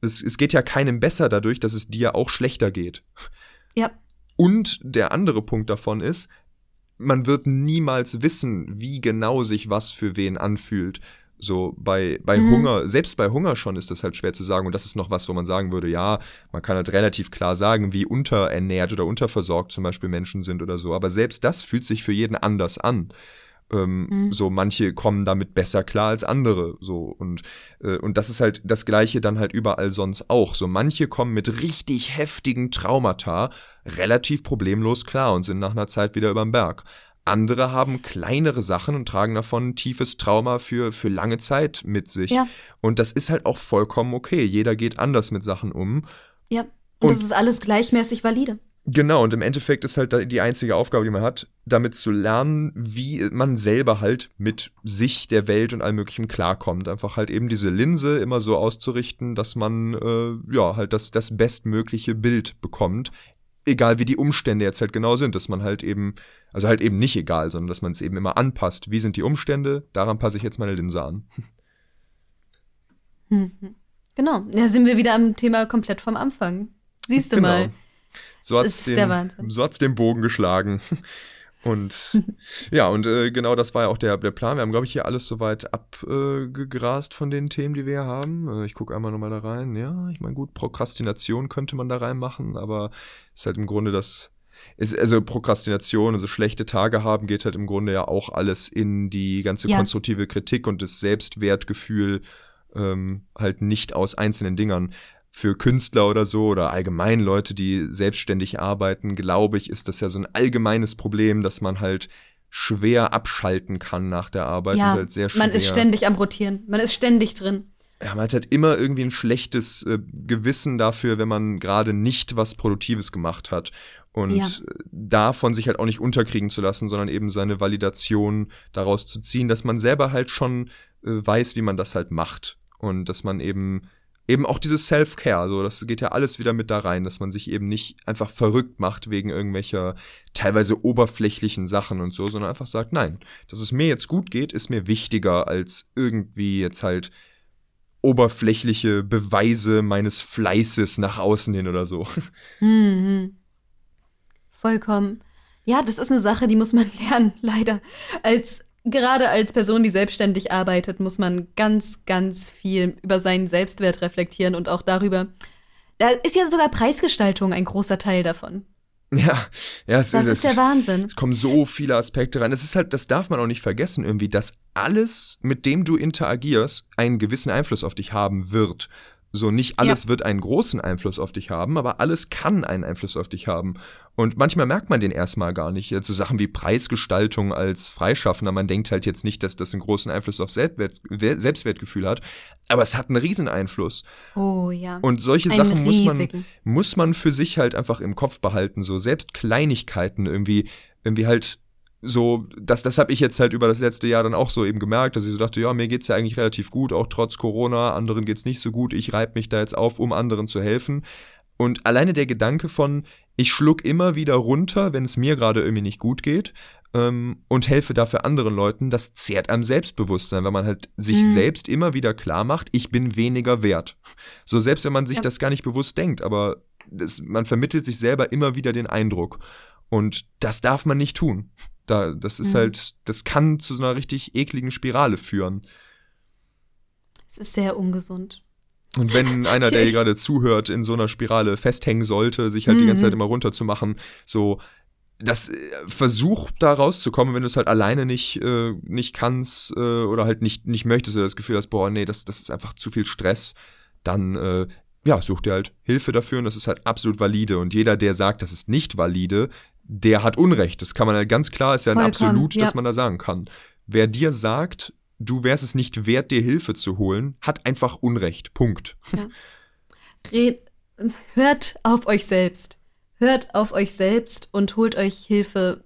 Es, es geht ja keinem besser dadurch, dass es dir auch schlechter geht. Ja. Und der andere Punkt davon ist, man wird niemals wissen, wie genau sich was für wen anfühlt. So bei, bei mhm. Hunger, selbst bei Hunger schon ist das halt schwer zu sagen. Und das ist noch was, wo man sagen würde, ja, man kann halt relativ klar sagen, wie unterernährt oder unterversorgt zum Beispiel Menschen sind oder so. Aber selbst das fühlt sich für jeden anders an. Ähm, mhm. So manche kommen damit besser klar als andere. So und äh, und das ist halt das Gleiche dann halt überall sonst auch. So manche kommen mit richtig heftigen Traumata relativ problemlos klar und sind nach einer Zeit wieder überm Berg. Andere haben kleinere Sachen und tragen davon ein tiefes Trauma für, für lange Zeit mit sich. Ja. Und das ist halt auch vollkommen okay. Jeder geht anders mit Sachen um. Ja. Und, und das ist alles gleichmäßig valide. Genau, und im Endeffekt ist halt die einzige Aufgabe, die man hat, damit zu lernen, wie man selber halt mit sich, der Welt und allem Möglichen klarkommt. Einfach halt eben diese Linse immer so auszurichten, dass man äh, ja halt das, das bestmögliche Bild bekommt. Egal wie die Umstände jetzt halt genau sind, dass man halt eben, also halt eben nicht egal, sondern dass man es eben immer anpasst. Wie sind die Umstände? Daran passe ich jetzt meine Linse an. Mhm. Genau, da sind wir wieder am Thema komplett vom Anfang. Siehst du genau. mal. So hat es den, so hat's den Bogen geschlagen. Und ja, und äh, genau das war ja auch der, der Plan. Wir haben, glaube ich, hier alles soweit abgegrast äh, von den Themen, die wir hier haben. Äh, ich gucke einmal nochmal da rein. Ja, ich meine, gut, Prokrastination könnte man da reinmachen, aber ist halt im Grunde das, ist, also Prokrastination, also schlechte Tage haben, geht halt im Grunde ja auch alles in die ganze Ja. konstruktive Kritik und das Selbstwertgefühl ähm, halt nicht aus einzelnen Dingern. Für Künstler oder so oder allgemein Leute, die selbstständig arbeiten, glaube ich, ist das ja so ein allgemeines Problem, dass man halt schwer abschalten kann nach der Arbeit ja, halt man ist ständig am Rotieren. Man ist ständig drin. Ja, man hat halt immer irgendwie ein schlechtes äh, Gewissen dafür, wenn man gerade nicht was Produktives gemacht hat. Und Ja. davon sich halt auch nicht unterkriegen zu lassen, sondern eben seine Validation daraus zu ziehen, dass man selber halt schon äh, weiß, wie man das halt macht. Und dass man eben, eben auch dieses Self-Care, so, das geht ja alles wieder mit da rein, dass man sich eben nicht einfach verrückt macht wegen irgendwelcher teilweise oberflächlichen Sachen und so, sondern einfach sagt, nein, dass es mir jetzt gut geht, ist mir wichtiger als irgendwie jetzt halt oberflächliche Beweise meines Fleißes nach außen hin oder so. Mhm. Vollkommen. Ja, das ist eine Sache, die muss man lernen, leider. Als gerade als Person, die selbstständig arbeitet, muss man ganz, ganz viel über seinen Selbstwert reflektieren und auch darüber. Da ist ja sogar Preisgestaltung ein großer Teil davon. Ja, ja, es, Das es, ist der Wahnsinn. es kommen so viele Aspekte rein. Es ist halt, das darf man auch nicht vergessen irgendwie, dass alles, mit dem du interagierst, einen gewissen Einfluss auf dich haben wird. So nicht alles wird einen großen Einfluss auf dich haben, aber alles kann einen Einfluss auf dich haben. Und manchmal merkt man den erstmal gar nicht. So Sachen wie Preisgestaltung als Freischaffender, man denkt halt jetzt nicht, dass das einen großen Einfluss auf Selbstwert, Selbstwertgefühl hat, aber es hat einen riesen Einfluss. Oh ja. Und solche Einen Sachen muss man, muss man für sich halt einfach im Kopf behalten. So selbst Kleinigkeiten irgendwie, irgendwie halt so, das, das habe ich jetzt halt über das letzte Jahr dann auch so eben gemerkt, dass ich so dachte, ja, mir geht's ja eigentlich relativ gut, auch trotz Corona, anderen geht's nicht so gut, ich reibe mich da jetzt auf, um anderen zu helfen. Und alleine der Gedanke von, ich schluck immer wieder runter, wenn es mir gerade irgendwie nicht gut geht, ähm, und helfe dafür anderen Leuten, das zehrt am Selbstbewusstsein, weil man halt sich Mhm. selbst immer wieder klar macht, ich bin weniger wert. So selbst wenn man sich Ja. das gar nicht bewusst denkt, aber das, man vermittelt sich selber immer wieder den Eindruck. Und das darf man nicht tun. Da, das ist Mhm. halt, das kann zu so einer richtig ekligen Spirale führen. Es ist sehr ungesund. Und wenn einer, der hier gerade zuhört, in so einer Spirale festhängen sollte, sich halt die ganze Mhm. Zeit immer runterzumachen, so, das äh, Versuch da rauszukommen, wenn du es halt alleine nicht, äh, nicht kannst äh, oder halt nicht, nicht möchtest oder das Gefühl hast, boah, nee, das, das ist einfach zu viel Stress, dann, äh, ja, such dir halt Hilfe dafür und das ist halt absolut valide. Und jeder, der sagt, das ist nicht valide, der hat Unrecht. Das kann man halt ganz klar, ist ja ein Vollkommen, Absolut, ja. dass man da sagen kann. Wer dir sagt, du wärst es nicht wert, dir Hilfe zu holen, hat einfach Unrecht. Punkt. Red, hört auf euch selbst. Hört auf euch selbst und holt euch Hilfe,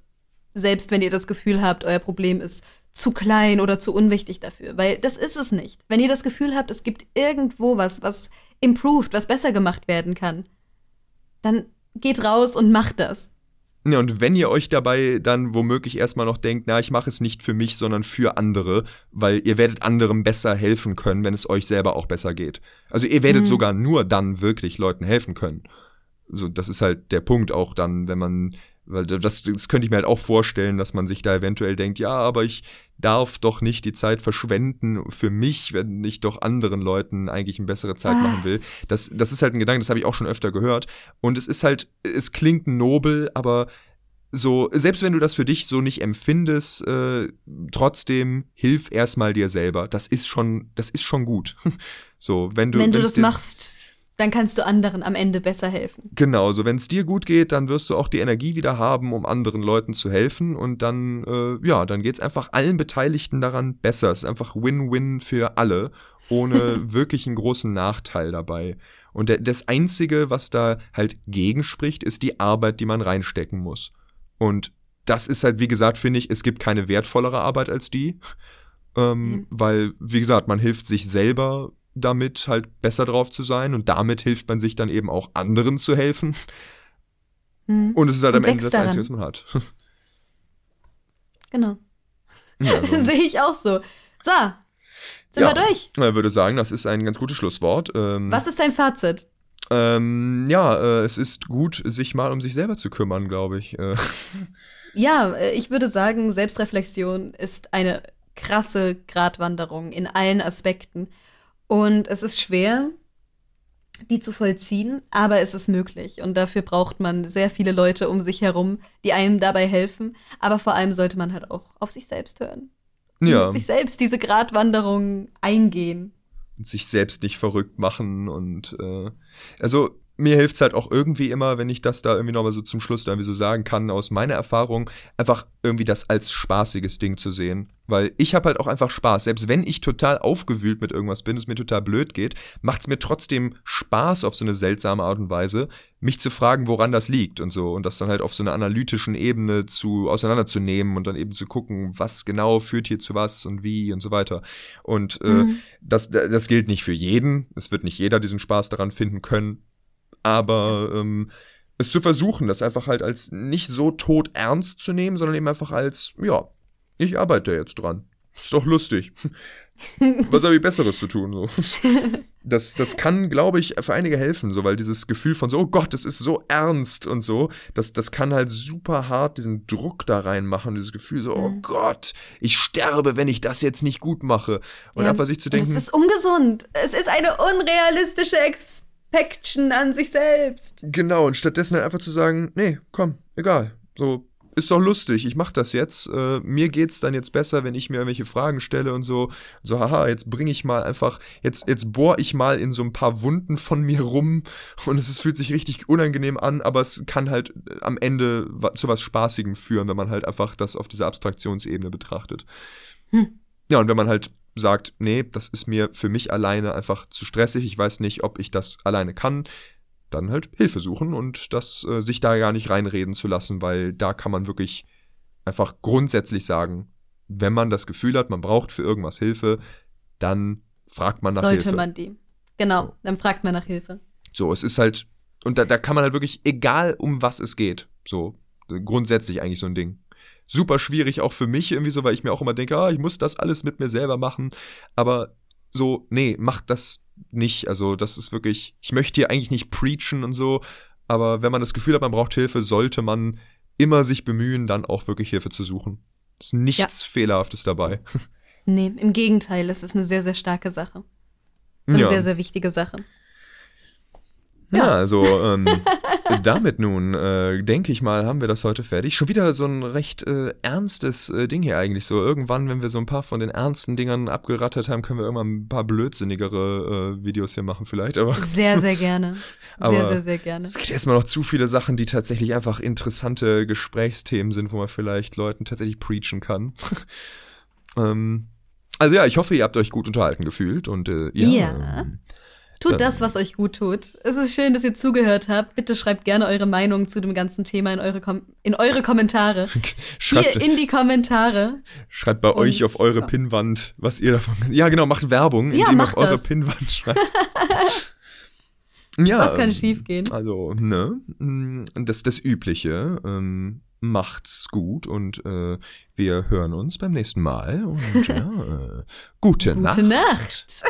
selbst wenn ihr das Gefühl habt, euer Problem ist zu klein oder zu unwichtig dafür. Weil das ist es nicht. Wenn ihr das Gefühl habt, es gibt irgendwo was, was improved, was besser gemacht werden kann, dann geht raus und macht das. Ja, und wenn ihr euch dabei dann womöglich erstmal noch denkt, na, ich mache es nicht für mich, sondern für andere, weil ihr werdet anderem besser helfen können, wenn es euch selber auch besser geht. Also ihr werdet Mhm. sogar nur dann wirklich Leuten helfen können. So, das ist halt der Punkt auch dann, wenn man, weil das, das könnte ich mir halt auch vorstellen, dass man sich da eventuell denkt, ja, aber ich darf doch nicht die Zeit verschwenden für mich, wenn ich doch anderen Leuten eigentlich eine bessere Zeit Ah. machen will. Das, das ist halt ein Gedanke, das habe ich auch schon öfter gehört. Und es ist halt, es klingt nobel, aber so, selbst wenn du das für dich so nicht empfindest, äh, trotzdem hilf erstmal dir selber. Das ist schon, das ist schon gut. so, wenn du, wenn du das machst, dann kannst du anderen am Ende besser helfen. Genau, so wenn es dir gut geht, dann wirst du auch die Energie wieder haben, um anderen Leuten zu helfen und dann, äh, ja, dann geht's einfach allen Beteiligten daran besser. Es ist einfach Win-Win für alle, ohne wirklich einen großen Nachteil dabei. Und das Einzige, was da halt gegenspricht, ist die Arbeit, die man reinstecken muss. Und das ist halt, wie gesagt, finde ich, es gibt keine wertvollere Arbeit als die. Ähm, Mhm. Weil, wie gesagt, man hilft sich selber damit halt besser drauf zu sein und damit hilft man sich dann eben auch anderen zu helfen. Hm. Und es ist halt Und am Ende das Einzige, was man hat. Genau. ja, also, Sehe ich auch so. So, sind Ja. wir durch. ich würde sagen, das ist ein ganz gutes Schlusswort. Ähm, Was ist dein Fazit? Ähm, ja, äh, es ist gut, sich mal um sich selber zu kümmern, glaube ich. Äh, Ja, äh, ich würde sagen, Selbstreflexion ist eine krasse Gratwanderung in allen Aspekten. Und es ist schwer, die zu vollziehen, aber es ist möglich und dafür braucht man sehr viele Leute um sich herum, die einem dabei helfen. Aber vor allem sollte man halt auch auf sich selbst hören. Ja. Mit sich selbst diese Gratwanderung eingehen. Und sich selbst nicht verrückt machen und äh, also mir hilft's halt auch irgendwie immer, wenn ich das da irgendwie nochmal so zum Schluss da irgendwie so sagen kann, aus meiner Erfahrung, einfach irgendwie das als spaßiges Ding zu sehen. Weil ich habe halt auch einfach Spaß. Selbst wenn ich total aufgewühlt mit irgendwas bin, es mir total blöd geht, macht's mir trotzdem Spaß auf so eine seltsame Art und Weise, mich zu fragen, woran das liegt und so. Und das dann halt auf so einer analytischen Ebene zu auseinanderzunehmen und dann eben zu gucken, was genau führt hier zu was und wie und so weiter. Und äh, Mhm. das, das gilt nicht für jeden. Es wird nicht jeder diesen Spaß daran finden können aber ähm, es zu versuchen, das einfach halt als nicht so tot ernst zu nehmen, sondern eben einfach als, ja, ich arbeite jetzt dran. Ist doch lustig. Was habe ich Besseres zu tun? So. Das, das kann, glaube ich, für einige helfen, so, weil dieses Gefühl von so, oh Gott, das ist so ernst und so, das, das kann halt super hart diesen Druck da reinmachen, dieses Gefühl so, oh Mhm. Gott, ich sterbe, wenn ich das jetzt nicht gut mache. Und Ja. einfach sich zu denken, es ist ungesund. Es ist eine unrealistische Expectation an sich selbst. Genau, und stattdessen halt einfach zu sagen, nee, komm, egal. So, ist doch lustig, ich mach das jetzt. Äh, mir geht's dann jetzt besser, wenn ich mir irgendwelche Fragen stelle und so. So, haha, jetzt bringe ich mal einfach, jetzt, jetzt bohr ich mal in so ein paar Wunden von mir rum und es fühlt sich richtig unangenehm an, aber es kann halt äh, am Ende zu was Spaßigem führen, wenn man halt einfach das auf dieser Abstraktionsebene betrachtet. Hm. Ja, und wenn man halt sagt, nee, das ist mir für mich alleine einfach zu stressig, ich weiß nicht, ob ich das alleine kann, dann halt Hilfe suchen und das äh, sich da gar nicht reinreden zu lassen, weil da kann man wirklich einfach grundsätzlich sagen, wenn man das Gefühl hat, man braucht für irgendwas Hilfe, dann fragt man nach Sollte Hilfe. man die. Genau, dann fragt man nach Hilfe. So, es ist halt, und da, da kann man halt wirklich, egal um was es geht, so, grundsätzlich eigentlich so ein Ding. Super schwierig auch für mich irgendwie so, weil ich mir auch immer denke, ah, ich muss das alles mit mir selber machen, aber so, nee, macht das nicht. Also, das ist wirklich, ich möchte hier eigentlich nicht preachen und so, aber wenn man das Gefühl hat, man braucht Hilfe, sollte man immer sich bemühen, dann auch wirklich Hilfe zu suchen. Ist nichts Fehlerhaftes dabei. Nee, im Gegenteil, es ist eine sehr, sehr starke Sache. Eine sehr, sehr wichtige Sache. Ja, also ähm, damit nun, äh, denke ich mal, haben wir das heute fertig. Schon wieder so ein recht äh, ernstes äh, Ding hier eigentlich. So irgendwann, wenn wir so ein paar von den ernsten Dingern abgerattert haben, können wir irgendwann ein paar blödsinnigere äh, Videos hier machen vielleicht. Aber Sehr, sehr gerne. Aber sehr, sehr, sehr gerne. es gibt erstmal noch zu viele Sachen, die tatsächlich einfach interessante Gesprächsthemen sind, wo man vielleicht Leuten tatsächlich preachen kann. ähm, also ja, ich hoffe, ihr habt euch gut unterhalten gefühlt und äh, ja. Ja. ähm, Tut das, was euch gut tut. Es ist schön, dass ihr zugehört habt. Bitte schreibt gerne eure Meinung zu dem ganzen Thema in eure, Kom in eure Kommentare. schreibt, Hier in die Kommentare. Schreibt bei Und- euch auf eure ja. Pinnwand, was ihr davon. Ja, genau, macht Werbung, Ja, indem ihr macht auf eure. Pinnwand schreibt. ja, Was kann ähm, schiefgehen? Also, ne, mm, das das Übliche. Ähm, macht's gut und äh, wir hören uns beim nächsten Mal. Und ja, äh, gute, Gute Nacht. Nacht.